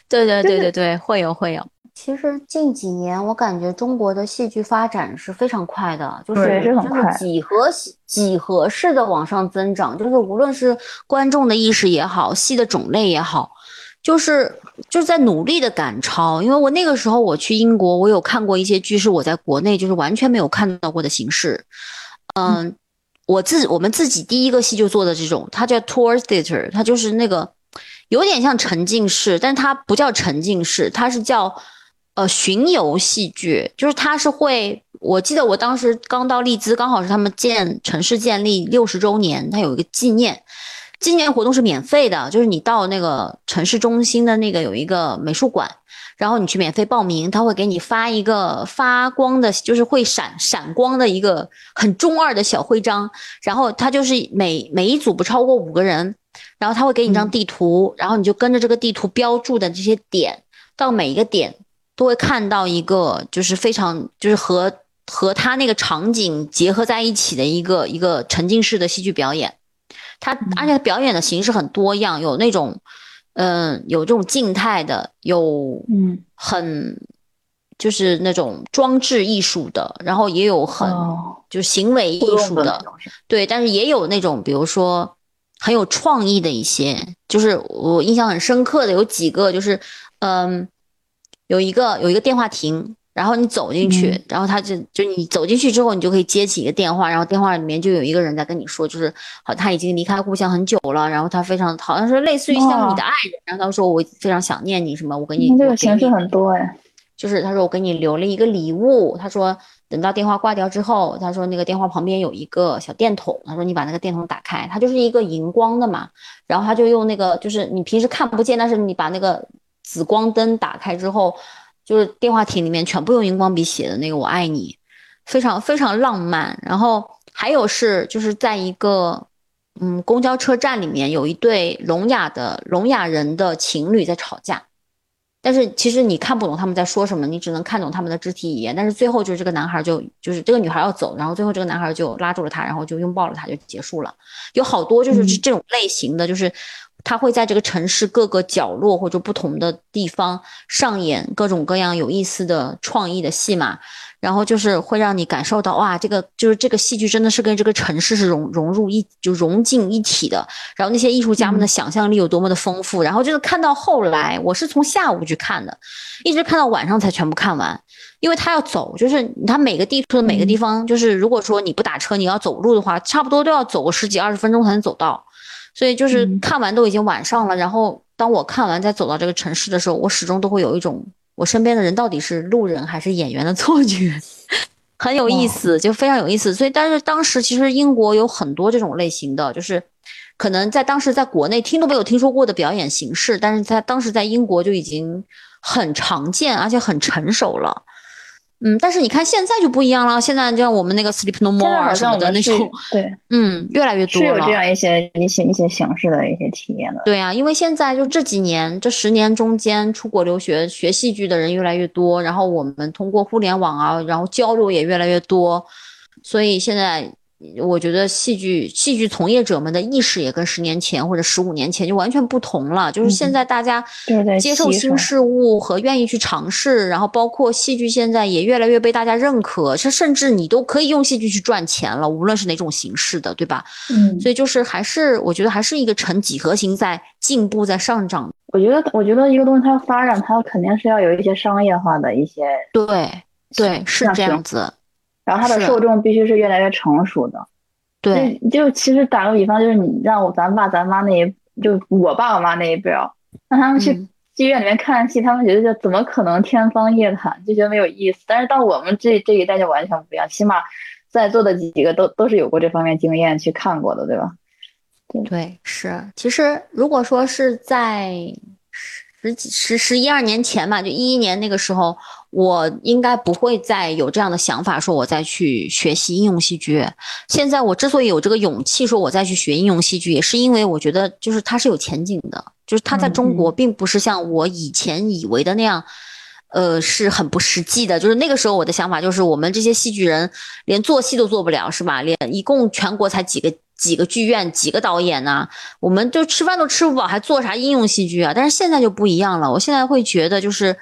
对对对对对，会有会有。其实近几年，我感觉中国的戏剧发展是非常快的，就是真的几何几何式的往上增长，就是无论是观众的意识也好，戏的种类也好。就是就是在努力的赶超，因为我那个时候我去英国，我有看过一些剧，是我在国内就是完全没有看到过的形式。嗯，我自我们自己第一个戏就做的这种，它叫 tour theater，它就是那个有点像沉浸式，但它不叫沉浸式，它是叫呃巡游戏剧，就是它是会，我记得我当时刚到利兹，刚好是他们建城市建立六十周年，它有一个纪念。纪念活动是免费的，就是你到那个城市中心的那个有一个美术馆，然后你去免费报名，他会给你发一个发光的，就是会闪闪光的一个很中二的小徽章，然后他就是每每一组不超过五个人，然后他会给你一张地图，然后你就跟着这个地图标注的这些点，到每一个点都会看到一个就是非常就是和和他那个场景结合在一起的一个一个沉浸式的戏剧表演。他而且他表演的形式很多样，有那种，嗯，有这种静态的，有嗯很就是那种装置艺术的，然后也有很就是行为艺术的，对，但是也有那种比如说很有创意的一些，就是我印象很深刻的有几个，就是嗯，有一个有一个电话亭。然后你走进去，然后他就就你走进去之后，你就可以接起一个电话，然后电话里面就有一个人在跟你说，就是好他已经离开故乡很久了，然后他非常好像是类似于像你的爱人，然后他说我非常想念你什么，我给你这个形式很多哎，就是他说我给你留了一个礼物，他说等到电话挂掉之后，他说那个电话旁边有一个小电筒，他说你把那个电筒打开，它就是一个荧光的嘛，然后他就用那个就是你平时看不见，但是你把那个紫光灯打开之后。就是电话亭里面全部用荧光笔写的那个“我爱你”，非常非常浪漫。然后还有是就是在一个嗯公交车站里面，有一对聋哑的聋哑人的情侣在吵架，但是其实你看不懂他们在说什么，你只能看懂他们的肢体语言。但是最后就是这个男孩就就是这个女孩要走，然后最后这个男孩就拉住了她，然后就拥抱了她，就结束了。有好多就是这种类型的，就是他会在这个城市各个角落或者不同的地方上演各种各样有意思的创意的戏码。然后就是会让你感受到哇，这个就是这个戏剧真的是跟这个城市是融融入一就融进一体的。然后那些艺术家们的想象力有多么的丰富。然后就是看到后来，我是从下午去看的，一直看到晚上才全部看完，因为他要走，就是他每个地图的每个地方，就是如果说你不打车，你要走路的话，差不多都要走个十几二十分钟才能走到。所以就是看完都已经晚上了。然后当我看完再走到这个城市的时候，我始终都会有一种。我身边的人到底是路人还是演员的错觉，很有意思，就非常有意思。所以，但是当时其实英国有很多这种类型的，就是可能在当时在国内听都没有听说过的表演形式，但是在当时在英国就已经很常见，而且很成熟了。嗯，但是你看现在就不一样了。现在就像我们那个 Sleep No More 什么的那种，对，嗯，越来越多了。是有这样一些一些一些形式的一些体验的。对啊，因为现在就这几年这十年中间，出国留学学戏剧的人越来越多，然后我们通过互联网啊，然后交流也越来越多，所以现在。我觉得戏剧戏剧从业者们的意识也跟十年前或者十五年前就完全不同了。就是现在大家接受新事物和愿意去尝试，然后包括戏剧现在也越来越被大家认可，甚甚至你都可以用戏剧去赚钱了，无论是哪种形式的，对吧？嗯，所以就是还是我觉得还是一个呈几何形在进步在上涨。我觉得我觉得一个东西它要发展，它肯定是要有一些商业化的一些对对是这样子。然后它的受众必须是越来越成熟的，对，就其实打个比方，就是你让我咱爸咱妈那一，就我爸我妈那一辈儿，让他们去剧院里面看戏，他们觉得就怎么可能天方夜谭，就觉得没有意思。但是到我们这这一代就完全不一样，起码在座的几个都都是有过这方面经验去看过的，对吧？对，是。其实如果说是在十几十十一二年前吧，就一一年那个时候。我应该不会再有这样的想法，说我再去学习应用戏剧。现在我之所以有这个勇气说我再去学应用戏剧，也是因为我觉得就是它是有前景的，就是它在中国并不是像我以前以为的那样，呃，是很不实际的。就是那个时候我的想法就是，我们这些戏剧人连做戏都做不了，是吧？连一共全国才几个几个剧院几个导演呢？我们就吃饭都吃不饱，还做啥应用戏剧啊？但是现在就不一样了，我现在会觉得就是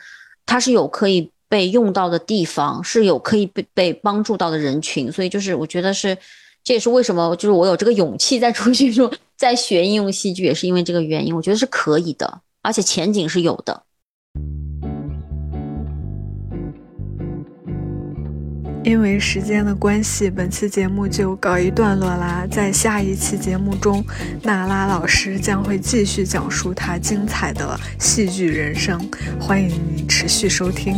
它是有可以。被用到的地方是有可以被被帮助到的人群，所以就是我觉得是，这也是为什么就是我有这个勇气再出去说在学应用戏剧，也是因为这个原因。我觉得是可以的，而且前景是有的。因为时间的关系，本期节目就告一段落啦。在下一期节目中，娜拉老师将会继续讲述她精彩的戏剧人生，欢迎你持续收听。